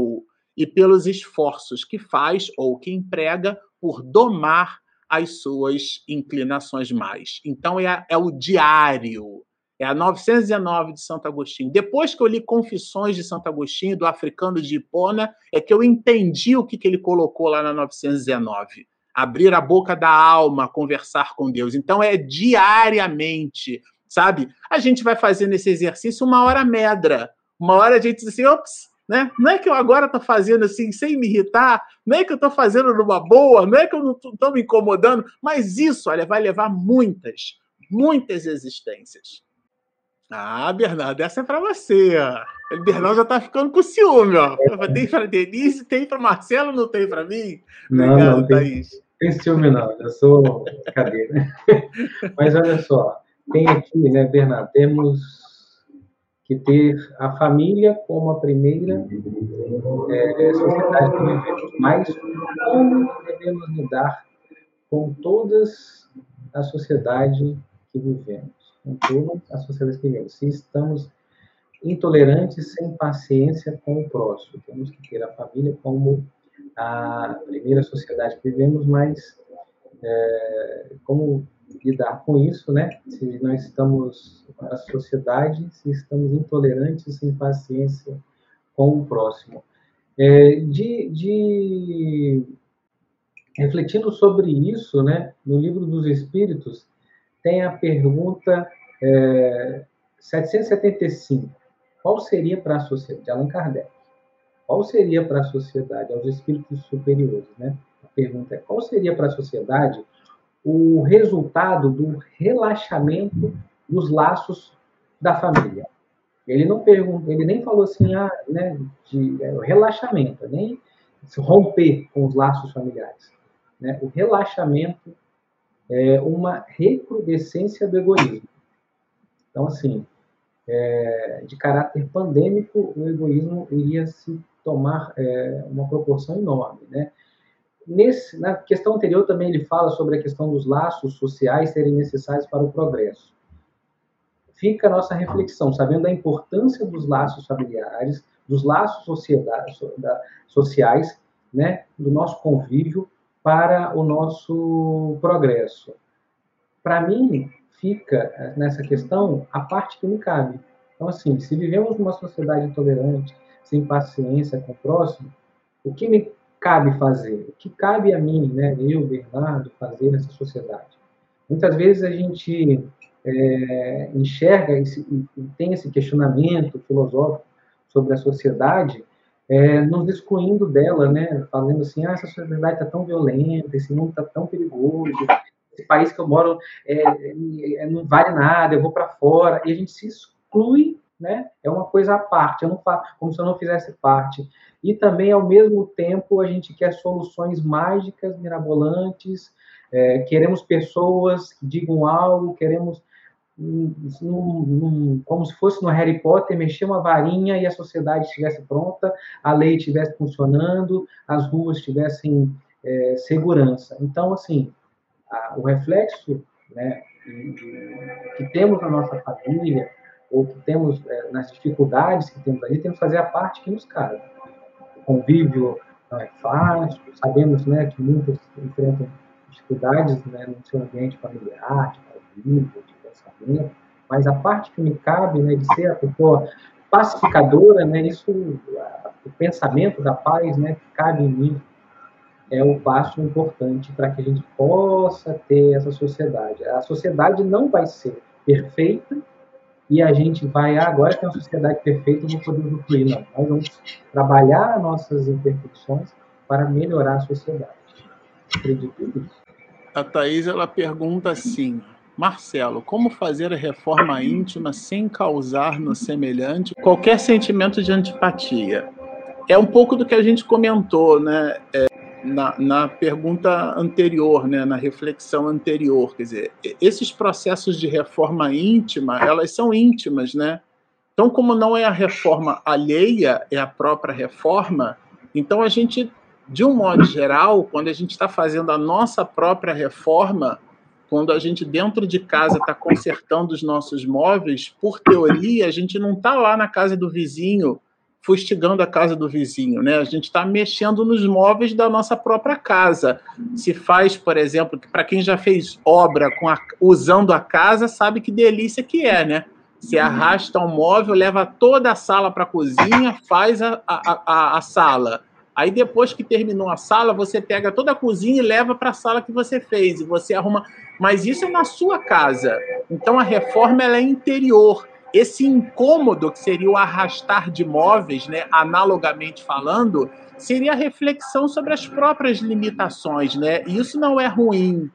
e pelos esforços que faz ou que emprega por domar as suas inclinações mais. Então, é, é o diário, é a 919 de Santo Agostinho. Depois que eu li Confissões de Santo Agostinho, do africano de Hipona, é que eu entendi o que, que ele colocou lá na 919. Abrir a boca da alma, conversar com Deus. Então, é diariamente, sabe? A gente vai fazendo esse exercício uma hora medra. Uma hora a gente diz assim, ops, né? Não é que eu agora estou fazendo assim sem me irritar, não é que eu estou fazendo numa boa, não é que eu não estou me incomodando, mas isso, olha, vai levar muitas, muitas existências. Ah, Bernardo, essa é para você. O Bernardo já está ficando com ciúme, ó. Tem para Denise, tem para Marcelo, não tem para mim? Não, Obrigado, não, tem, Thaís. Tem ciúme não, eu sou cadeira. [LAUGHS] Mas olha só, tem aqui, né, Bernardo, temos que ter a família como a primeira é, sociedade que vivemos, mas como devemos lidar com todas a sociedade que vivemos, com toda a sociedade que vivemos. Se estamos intolerantes, sem paciência com o próximo, temos que ter a família como a primeira sociedade que vivemos, mas é, como lidar com isso, né? Se nós estamos na sociedade, se estamos intolerantes, sem paciência com o próximo. É, de, de, refletindo sobre isso, né? No livro dos Espíritos tem a pergunta é, 775. Qual seria para a sociedade? De Allan Kardec. Qual seria para a sociedade, aos espíritos superiores, né? A pergunta é: qual seria para a sociedade o resultado do relaxamento dos laços da família. Ele não pergunta, ele nem falou assim, ah, né, de é, relaxamento, nem romper com os laços familiares. Né? O relaxamento é uma recrudescência do egoísmo. Então, assim, é, de caráter pandêmico, o egoísmo iria se tomar é, uma proporção enorme, né? Nesse, na questão anterior também ele fala sobre a questão dos laços sociais serem necessários para o progresso. Fica a nossa reflexão, sabendo da importância dos laços familiares, dos laços sociais, né, do nosso convívio para o nosso progresso. Para mim, fica nessa questão a parte que me cabe. Então, assim, se vivemos numa sociedade intolerante, sem paciência com o próximo, o que me cabe fazer? O que cabe a mim, né, eu, Bernardo, fazer nessa sociedade? Muitas vezes a gente é, enxerga esse, e tem esse questionamento filosófico sobre a sociedade, é, nos excluindo dela, né, falando assim, ah, essa sociedade está tão violenta, esse mundo está tão perigoso, esse país que eu moro é, é não vale nada, eu vou para fora, e a gente se exclui né? É uma coisa à parte, eu não faço, como se eu não fizesse parte. E também, ao mesmo tempo, a gente quer soluções mágicas, mirabolantes, é, queremos pessoas que digam algo, queremos num, num, como se fosse no Harry Potter, mexer uma varinha e a sociedade estivesse pronta, a lei estivesse funcionando, as ruas tivessem é, segurança. Então, assim, a, o reflexo né, que temos na nossa família, ou que temos é, nas dificuldades que temos ali, temos que fazer a parte que nos cabe. O convívio não é fácil, sabemos né, que muitos enfrentam dificuldades né, no seu ambiente familiar, de convívio, de pensamento, mas a parte que me cabe né, de ser a pessoa pacificadora, né, isso, o pensamento da paz né, que cabe em mim, é o passo importante para que a gente possa ter essa sociedade. A sociedade não vai ser perfeita e a gente vai, ah, agora que é uma sociedade perfeita, eu vou poder usufruir. Não, nós vamos trabalhar nossas imperfeições para melhorar a sociedade. Acredito nisso. A Thais, ela pergunta assim, Marcelo, como fazer a reforma íntima sem causar no semelhante qualquer sentimento de antipatia? É um pouco do que a gente comentou, né? É na, na pergunta anterior, né, na reflexão anterior, quer dizer, esses processos de reforma íntima, elas são íntimas, né? Então, como não é a reforma alheia, é a própria reforma, então a gente, de um modo geral, quando a gente está fazendo a nossa própria reforma, quando a gente dentro de casa está consertando os nossos móveis, por teoria, a gente não está lá na casa do vizinho fustigando a casa do vizinho, né? A gente está mexendo nos móveis da nossa própria casa. Se faz, por exemplo, para quem já fez obra com a, usando a casa, sabe que delícia que é, né? Você arrasta um móvel, leva toda a sala para a cozinha, faz a, a, a, a sala. Aí depois que terminou a sala, você pega toda a cozinha e leva para a sala que você fez e você arruma. Mas isso é na sua casa. Então a reforma ela é interior esse incômodo, que seria o arrastar de móveis, né, analogamente falando, seria a reflexão sobre as próprias limitações. Né? E isso não é ruim.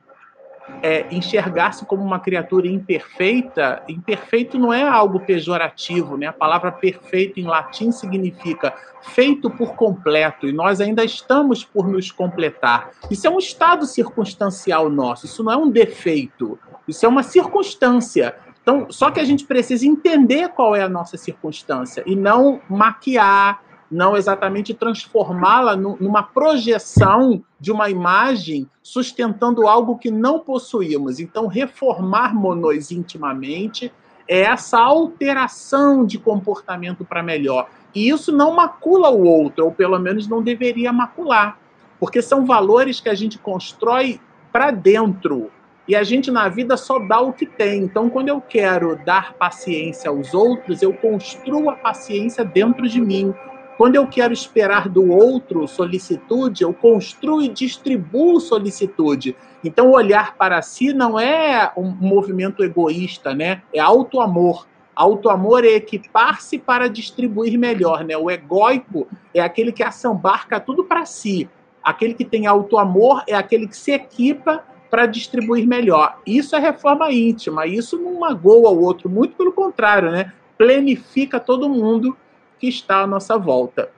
É, enxergar-se como uma criatura imperfeita, imperfeito não é algo pejorativo, né? A palavra perfeito em latim significa feito por completo, e nós ainda estamos por nos completar. Isso é um estado circunstancial nosso, isso não é um defeito, isso é uma circunstância. Então, só que a gente precisa entender qual é a nossa circunstância e não maquiar, não exatamente transformá-la numa projeção de uma imagem sustentando algo que não possuímos. Então, reformarmos-nos intimamente é essa alteração de comportamento para melhor. E isso não macula o outro, ou pelo menos não deveria macular, porque são valores que a gente constrói para dentro, e a gente na vida só dá o que tem. Então, quando eu quero dar paciência aos outros, eu construo a paciência dentro de mim. Quando eu quero esperar do outro solicitude, eu construo e distribuo solicitude. Então, olhar para si não é um movimento egoísta, né? É auto-amor. Auto-amor é equipar-se para distribuir melhor, né? O egóico é aquele que assambarca tudo para si. Aquele que tem auto-amor é aquele que se equipa para distribuir melhor. Isso é reforma íntima, isso não magoa o outro, muito pelo contrário, né? Plenifica todo mundo que está à nossa volta.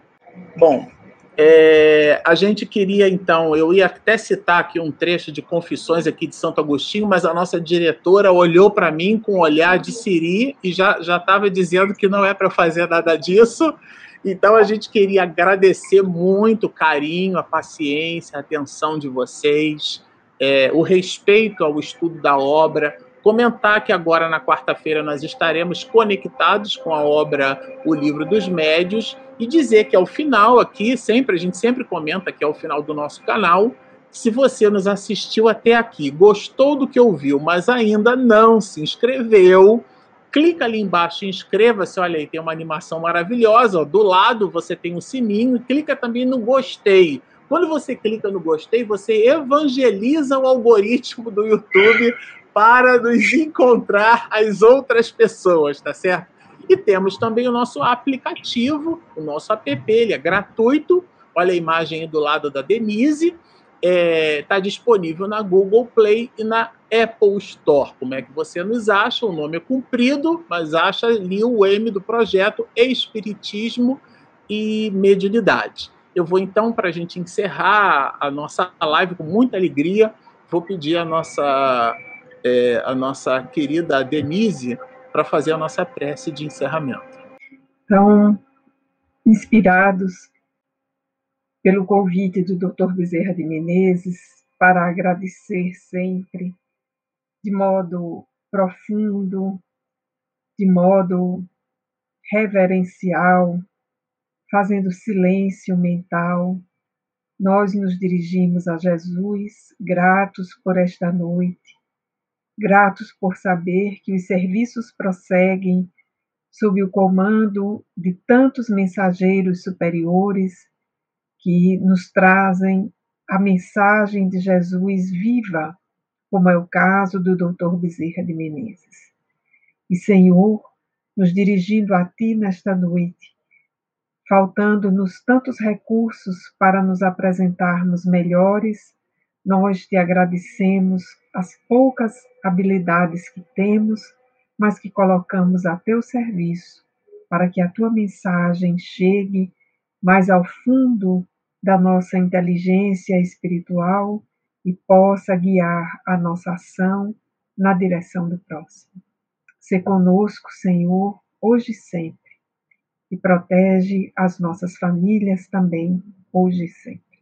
Bom, é, a gente queria então, eu ia até citar aqui um trecho de Confissões aqui de Santo Agostinho, mas a nossa diretora olhou para mim com um olhar de Siri e já já estava dizendo que não é para fazer nada disso. Então a gente queria agradecer muito o carinho, a paciência, a atenção de vocês é, o respeito ao estudo da obra, comentar que agora na quarta-feira nós estaremos conectados com a obra O Livro dos Médios e dizer que ao final aqui, sempre a gente sempre comenta que ao final do nosso canal, se você nos assistiu até aqui, gostou do que ouviu, mas ainda não se inscreveu, clica ali embaixo e inscreva-se. Olha aí, tem uma animação maravilhosa. Ó. Do lado você tem um sininho. Clica também no gostei quando você clica no gostei, você evangeliza o algoritmo do YouTube para nos encontrar as outras pessoas, tá certo? E temos também o nosso aplicativo, o nosso app, ele é gratuito. Olha a imagem aí do lado da Denise. Está é, tá disponível na Google Play e na Apple Store. Como é que você nos acha? O nome é comprido, mas acha ali o M do projeto Espiritismo e Mediunidade. Eu vou então, para a gente encerrar a nossa live com muita alegria, vou pedir a nossa é, a nossa querida Denise para fazer a nossa prece de encerramento. Então, inspirados pelo convite do Dr. Bezerra de Menezes para agradecer sempre de modo profundo, de modo reverencial, fazendo silêncio mental, nós nos dirigimos a Jesus, gratos por esta noite, gratos por saber que os serviços prosseguem sob o comando de tantos mensageiros superiores que nos trazem a mensagem de Jesus viva, como é o caso do Dr. Bezerra de Menezes. E, Senhor, nos dirigindo a Ti nesta noite, faltando-nos tantos recursos para nos apresentarmos melhores, nós te agradecemos as poucas habilidades que temos, mas que colocamos a teu serviço, para que a tua mensagem chegue mais ao fundo da nossa inteligência espiritual e possa guiar a nossa ação na direção do próximo. Se conosco, Senhor, hoje e sempre, e protege as nossas famílias também, hoje e sempre.